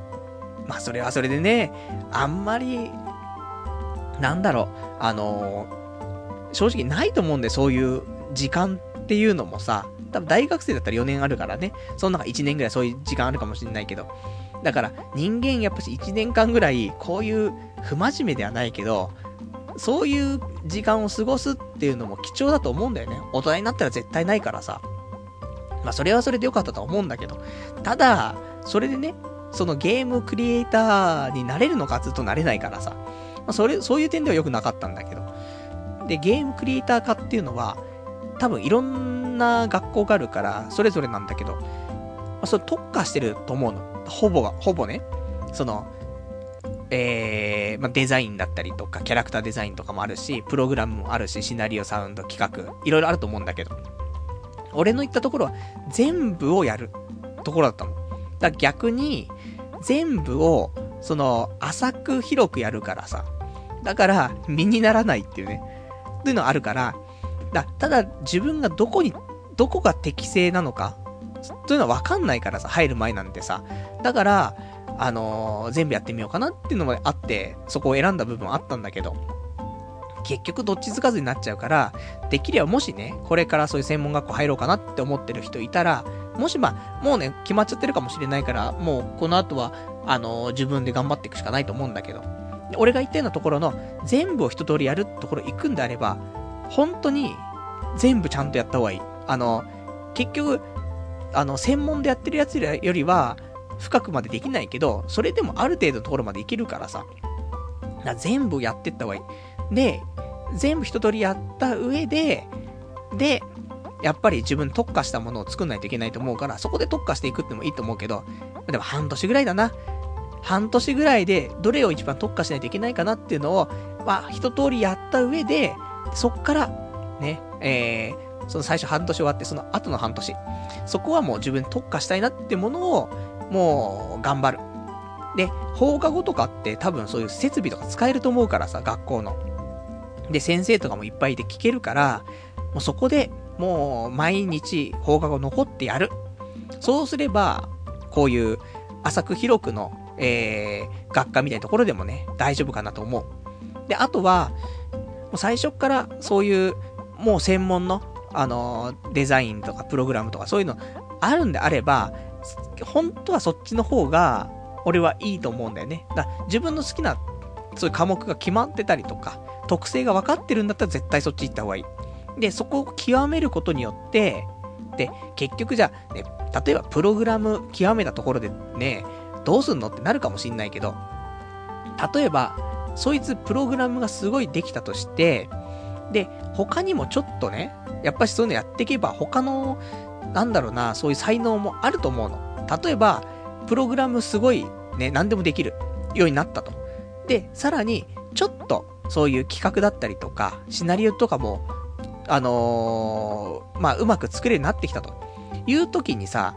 まあそれはそれでね、あんまり、なんだろう、あのー、正直ないと思うんで、そういう時間っていうのもさ、多分大学生だったら4年あるからね、その中1年ぐらいそういう時間あるかもしれないけど、だから人間やっぱし1年間ぐらい、こういう不真面目ではないけど、そういう時間を過ごすっていうのも貴重だと思うんだよね。大人になったら絶対ないからさ。まあそれはそれでよかったと思うんだけど。ただ、それでね、そのゲームクリエイターになれるのかずっとなれないからさ。まあ、それ、そういう点では良くなかったんだけど。で、ゲームクリエイター化っていうのは、多分いろんな学校があるから、それぞれなんだけど、まあ、それ特化してると思うの。ほぼが、ほぼね。その、えー、まあ、デザインだったりとか、キャラクターデザインとかもあるし、プログラムもあるし、シナリオ、サウンド、企画、いろいろあると思うんだけど、俺の言ったところは全部をやるところだったの。だから逆に、全部を、その、浅く広くやるからさ。だから、身にならないっていうね。というのはあるから、だただ自分がどこに、どこが適正なのか、というのはわかんないからさ、入る前なんてさ。だから、あのー、全部やってみようかなっていうのもあって、そこを選んだ部分あったんだけど、結局どっちつかずになっちゃうから、できればもしね、これからそういう専門学校入ろうかなって思ってる人いたら、もしまあ、もうね、決まっちゃってるかもしれないから、もうこの後は、あのー、自分で頑張っていくしかないと思うんだけど、俺が言ったようなところの、全部を一通りやるところ行くんであれば、本当に、全部ちゃんとやった方がいい。あの、結局、あの、専門でやってるやつよりは、深くまでできないけど、それでもある程度のところまでいけるからさ。ら全部やってった方がいい。で、全部一通りやった上で、で、やっぱり自分特化したものを作んないといけないと思うから、そこで特化していくってもいいと思うけど、でも半年ぐらいだな。半年ぐらいで、どれを一番特化しないといけないかなっていうのを、まあ、一通りやった上で、そっから、ね、えー、その最初半年終わって、その後の半年。そこはもう自分特化したいなってものを、もう、頑張る。で、放課後とかって多分そういう設備とか使えると思うからさ、学校の。で、先生とかもいっぱいいて聞けるから、もうそこでもう毎日放課後残ってやる。そうすれば、こういう浅く広くの、えー、学科みたいなところでもね、大丈夫かなと思う。で、あとは、もう最初からそういう、もう専門の、あの、デザインとかプログラムとかそういうのあるんであれば、本当はそっちの方が、俺はいいと思うんだよね。だ自分の好きな、そういう科目が決まってたりとか、特性が分かってるんだったら絶対そっち行った方がいい。で、そこを極めることによって、で、結局じゃあ、ね、例えばプログラム極めたところでね、どうすんのってなるかもしんないけど、例えば、そいつプログラムがすごいできたとして、で、他にもちょっとね、やっぱしそういうのやっていけば、他の、なんだろうな、そういう才能もあると思うの。例えば、プログラムすごいね、何でもできるようになったと。で、さらに、ちょっと、そういう企画だったりとか、シナリオとかも、あのー、まあ、うまく作れるようになってきたと。いう時にさ、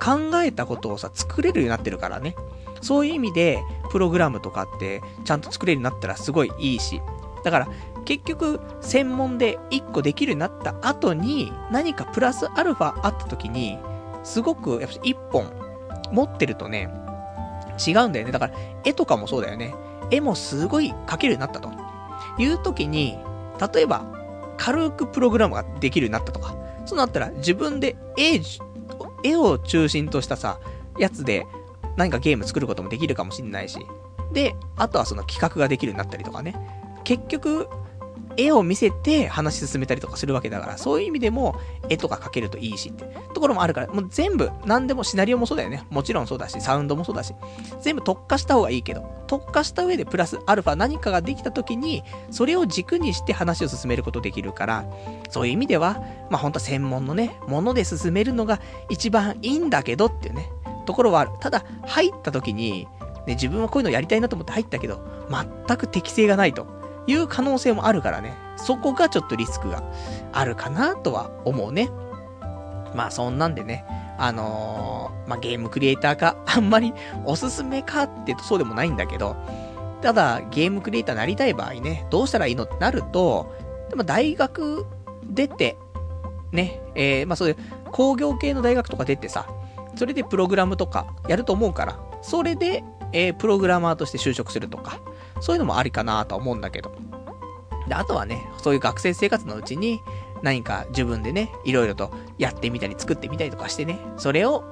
考えたことをさ、作れるようになってるからね。そういう意味で、プログラムとかって、ちゃんと作れるようになったらすごいいいし。だから、結局、専門で1個できるようになった後に、何かプラスアルファあった時に、すごく、やっぱ1本持ってるとね、違うんだよね。だから、絵とかもそうだよね。絵もすごい描けるようになったと。いう時に、例えば、軽くプログラムができるようになったとか、そうなったら自分で絵、絵を中心としたさ、やつで何かゲーム作ることもできるかもしんないし、で、あとはその企画ができるようになったりとかね。結局、絵を見せて話進めたりとかするわけだから、そういう意味でも絵とか描けるといいしってところもあるから、もう全部、何でもシナリオもそうだよね。もちろんそうだし、サウンドもそうだし、全部特化した方がいいけど、特化した上でプラスアルファ何かができた時に、それを軸にして話を進めることできるから、そういう意味では、まあ本当は専門のね、もので進めるのが一番いいんだけどっていうね、ところはある。ただ、入った時に、ね、自分はこういうのやりたいなと思って入ったけど、全く適性がないと。いう可能性もあるからね。そこがちょっとリスクがあるかなとは思うね。まあそんなんでね、あのー、まあゲームクリエイターか、あんまりおすすめかってとそうでもないんだけど、ただゲームクリエイターになりたい場合ね、どうしたらいいのってなると、でも大学出て、ね、えー、まあそういう工業系の大学とか出てさ、それでプログラムとかやると思うから、それで、えー、プログラマーとして就職するとか、そういうのもありかなと思うんだけど。で、あとはね、そういう学生生活のうちに、何か自分でね、いろいろとやってみたり作ってみたりとかしてね、それを、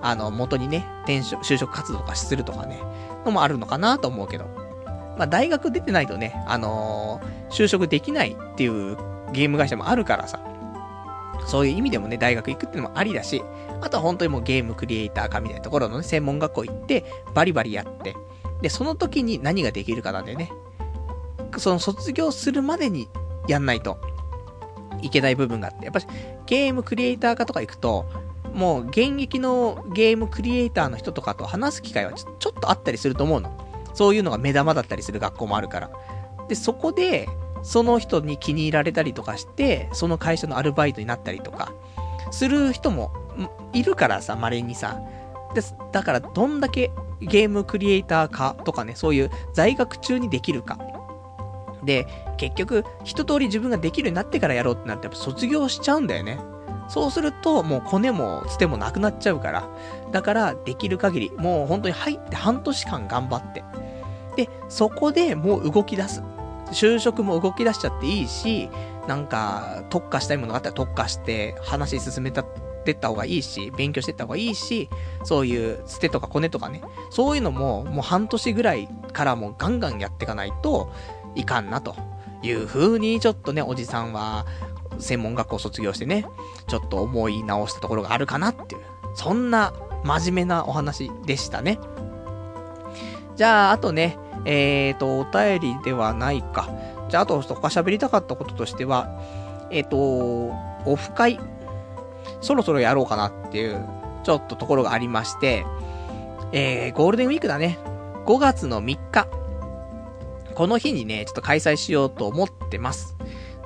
あの、元にね、転職、就職活動とかするとかね、のもあるのかなと思うけど。まあ、大学出てないとね、あのー、就職できないっていうゲーム会社もあるからさ、そういう意味でもね、大学行くっていうのもありだし、あとは本当にもうゲームクリエイターかみたいなところのね、専門学校行って、バリバリやって、で、その時に何ができるかなんでね。その卒業するまでにやんないといけない部分があって、やっぱりゲームクリエイター化とか行くと、もう現役のゲームクリエイターの人とかと話す機会はちょちょっとあったりすると思うの。そういうのが目玉だったりする学校もあるから。で、そこで、その人に気に入られたりとかして、その会社のアルバイトになったりとか、する人もいるからさ、稀にさ。で、だからどんだけゲームクリエイター化とかね、そういう在学中にできるか。で、結局、一通り自分ができるようになってからやろうってなって、やっぱ卒業しちゃうんだよね。そうすると、もうコネもつてもなくなっちゃうから。だから、できる限り、もう本当に入って半年間頑張って。で、そこでもう動き出す。就職も動き出しちゃっていいし、なんか、特化したいものがあったら特化して、話進めたってった方がいいし、勉強してった方がいいし、そういう捨てとかコネとかね、そういうのももう半年ぐらいからもうガンガンやっていかないといかんなという風にちょっとね、おじさんは専門学校卒業してね、ちょっと思い直したところがあるかなっていう、そんな真面目なお話でしたね。じゃあ、あとね、えーと、お便りではないか。じゃあ、あと、他喋りたかったこととしては、えっ、ー、と、オフ会そろそろやろうかなっていう、ちょっとところがありまして、えー、ゴールデンウィークだね。5月の3日。この日にね、ちょっと開催しようと思ってます。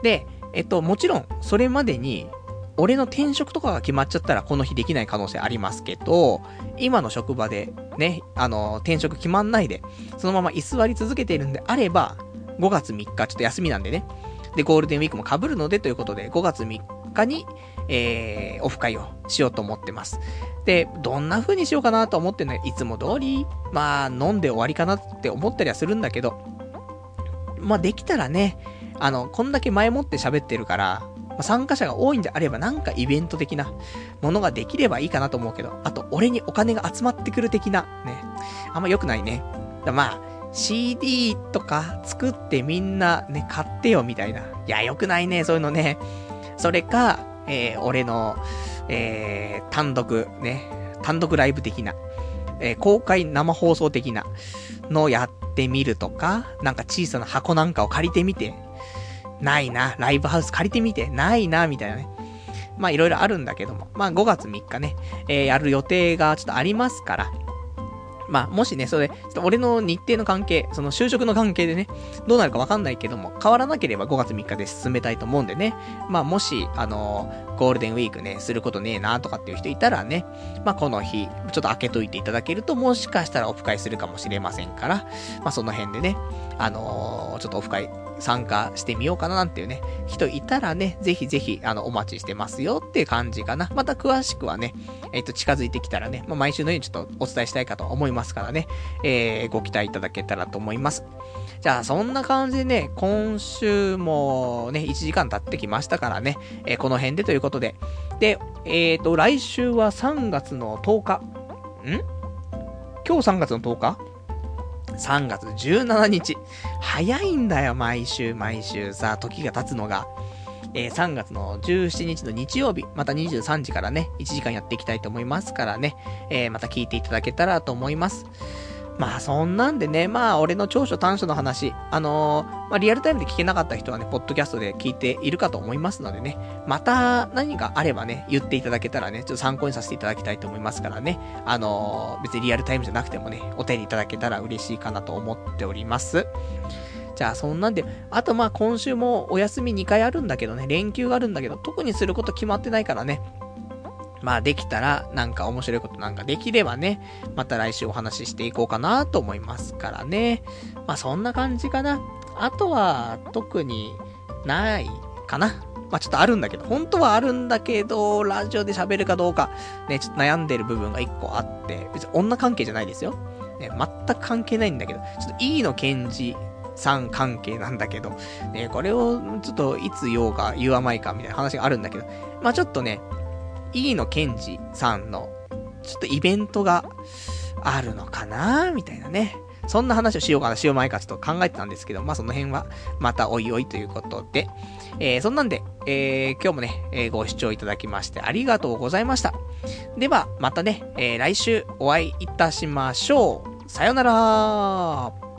で、えっと、もちろん、それまでに、俺の転職とかが決まっちゃったらこの日できない可能性ありますけど、今の職場でね、あの、転職決まんないで、そのまま居座り続けているんであれば、5月3日ちょっと休みなんでね。で、ゴールデンウィークも被るのでということで、5月3日に、えー、オフ会をしようと思ってます。で、どんな風にしようかなと思ってね、いつも通り、まあ、飲んで終わりかなって思ったりはするんだけど、まあ、できたらね、あの、こんだけ前もって喋ってるから、参加者が多いんであればなんかイベント的なものができればいいかなと思うけど、あと、俺にお金が集まってくる的な、ね、あんま良くないね。まあ、CD とか作ってみんなね、買ってよみたいな。いや、良くないね、そういうのね。それか、えー、俺の、えー、単独、ね、単独ライブ的な、えー、公開生放送的なのをやってみるとか、なんか小さな箱なんかを借りてみて、ないな、ライブハウス借りてみて、ないな、みたいなね。まあいろいろあるんだけども、まあ5月3日ね、えー、やる予定がちょっとありますから、まあ、もしね、それ、ちょっと俺の日程の関係、その就職の関係でね、どうなるかわかんないけども、変わらなければ5月3日で進めたいと思うんでね、まあ、もし、あのー、ゴールデンウィークね、することねえなとかっていう人いたらね、まあ、この日、ちょっと開けといていただけると、もしかしたらオフ会するかもしれませんから、まあ、その辺でね、あのー、ちょっとオフ会参加してみようかななんていうね、人いたらね、ぜひぜひ、あの、お待ちしてますよっていう感じかな。また詳しくはね、えっ、ー、と、近づいてきたらね、まあ、毎週のようにちょっとお伝えしたいかと思いますからね、えー、ご期待いただけたらと思います。じゃあ、そんな感じでね、今週もね、1時間経ってきましたからね、えー、この辺でということで。で、えっ、ー、と、来週は3月の10日。ん？今日3月の10日？3月17日。早いんだよ、毎週毎週さ、時が経つのが。えー、3月の17日の日曜日、また23時からね、1時間やっていきたいと思いますからね、えー、また聞いていただけたらと思います。まあそんなんでね、まあ俺の長所短所の話、あのー、まあリアルタイムで聞けなかった人はね、ポッドキャストで聞いているかと思いますのでね、また何かあればね、言っていただけたらね、ちょっと参考にさせていただきたいと思いますからね、あのー、別にリアルタイムじゃなくてもね、お手にいただけたら嬉しいかなと思っております。じゃあそんなんで、あとまあ今週もお休み2回あるんだけどね、連休があるんだけど、特にすること決まってないからね、まあできたら、なんか面白いことなんかできればね、また来週お話ししていこうかなと思いますからね。まあそんな感じかな。あとは、特にないかな。まあちょっとあるんだけど、本当はあるんだけど、ラジオで喋るかどうか、ね、ちょっと悩んでる部分が一個あって、別に女関係じゃないですよ。ね、全く関係ないんだけど、ちょっと E の検事さん関係なんだけど、ね、これをちょっといつ言おうか言わないかみたいな話があるんだけど、まあちょっとね、飯野健二さんの、ちょっとイベントがあるのかなみたいなね。そんな話をしようかな、しようまいかちょっと考えてたんですけど、まあその辺は、またおいおいということで、えー、そんなんで、えー、今日もね、えー、ご視聴いただきましてありがとうございました。では、またね、えー、来週お会いいたしましょう。さよなら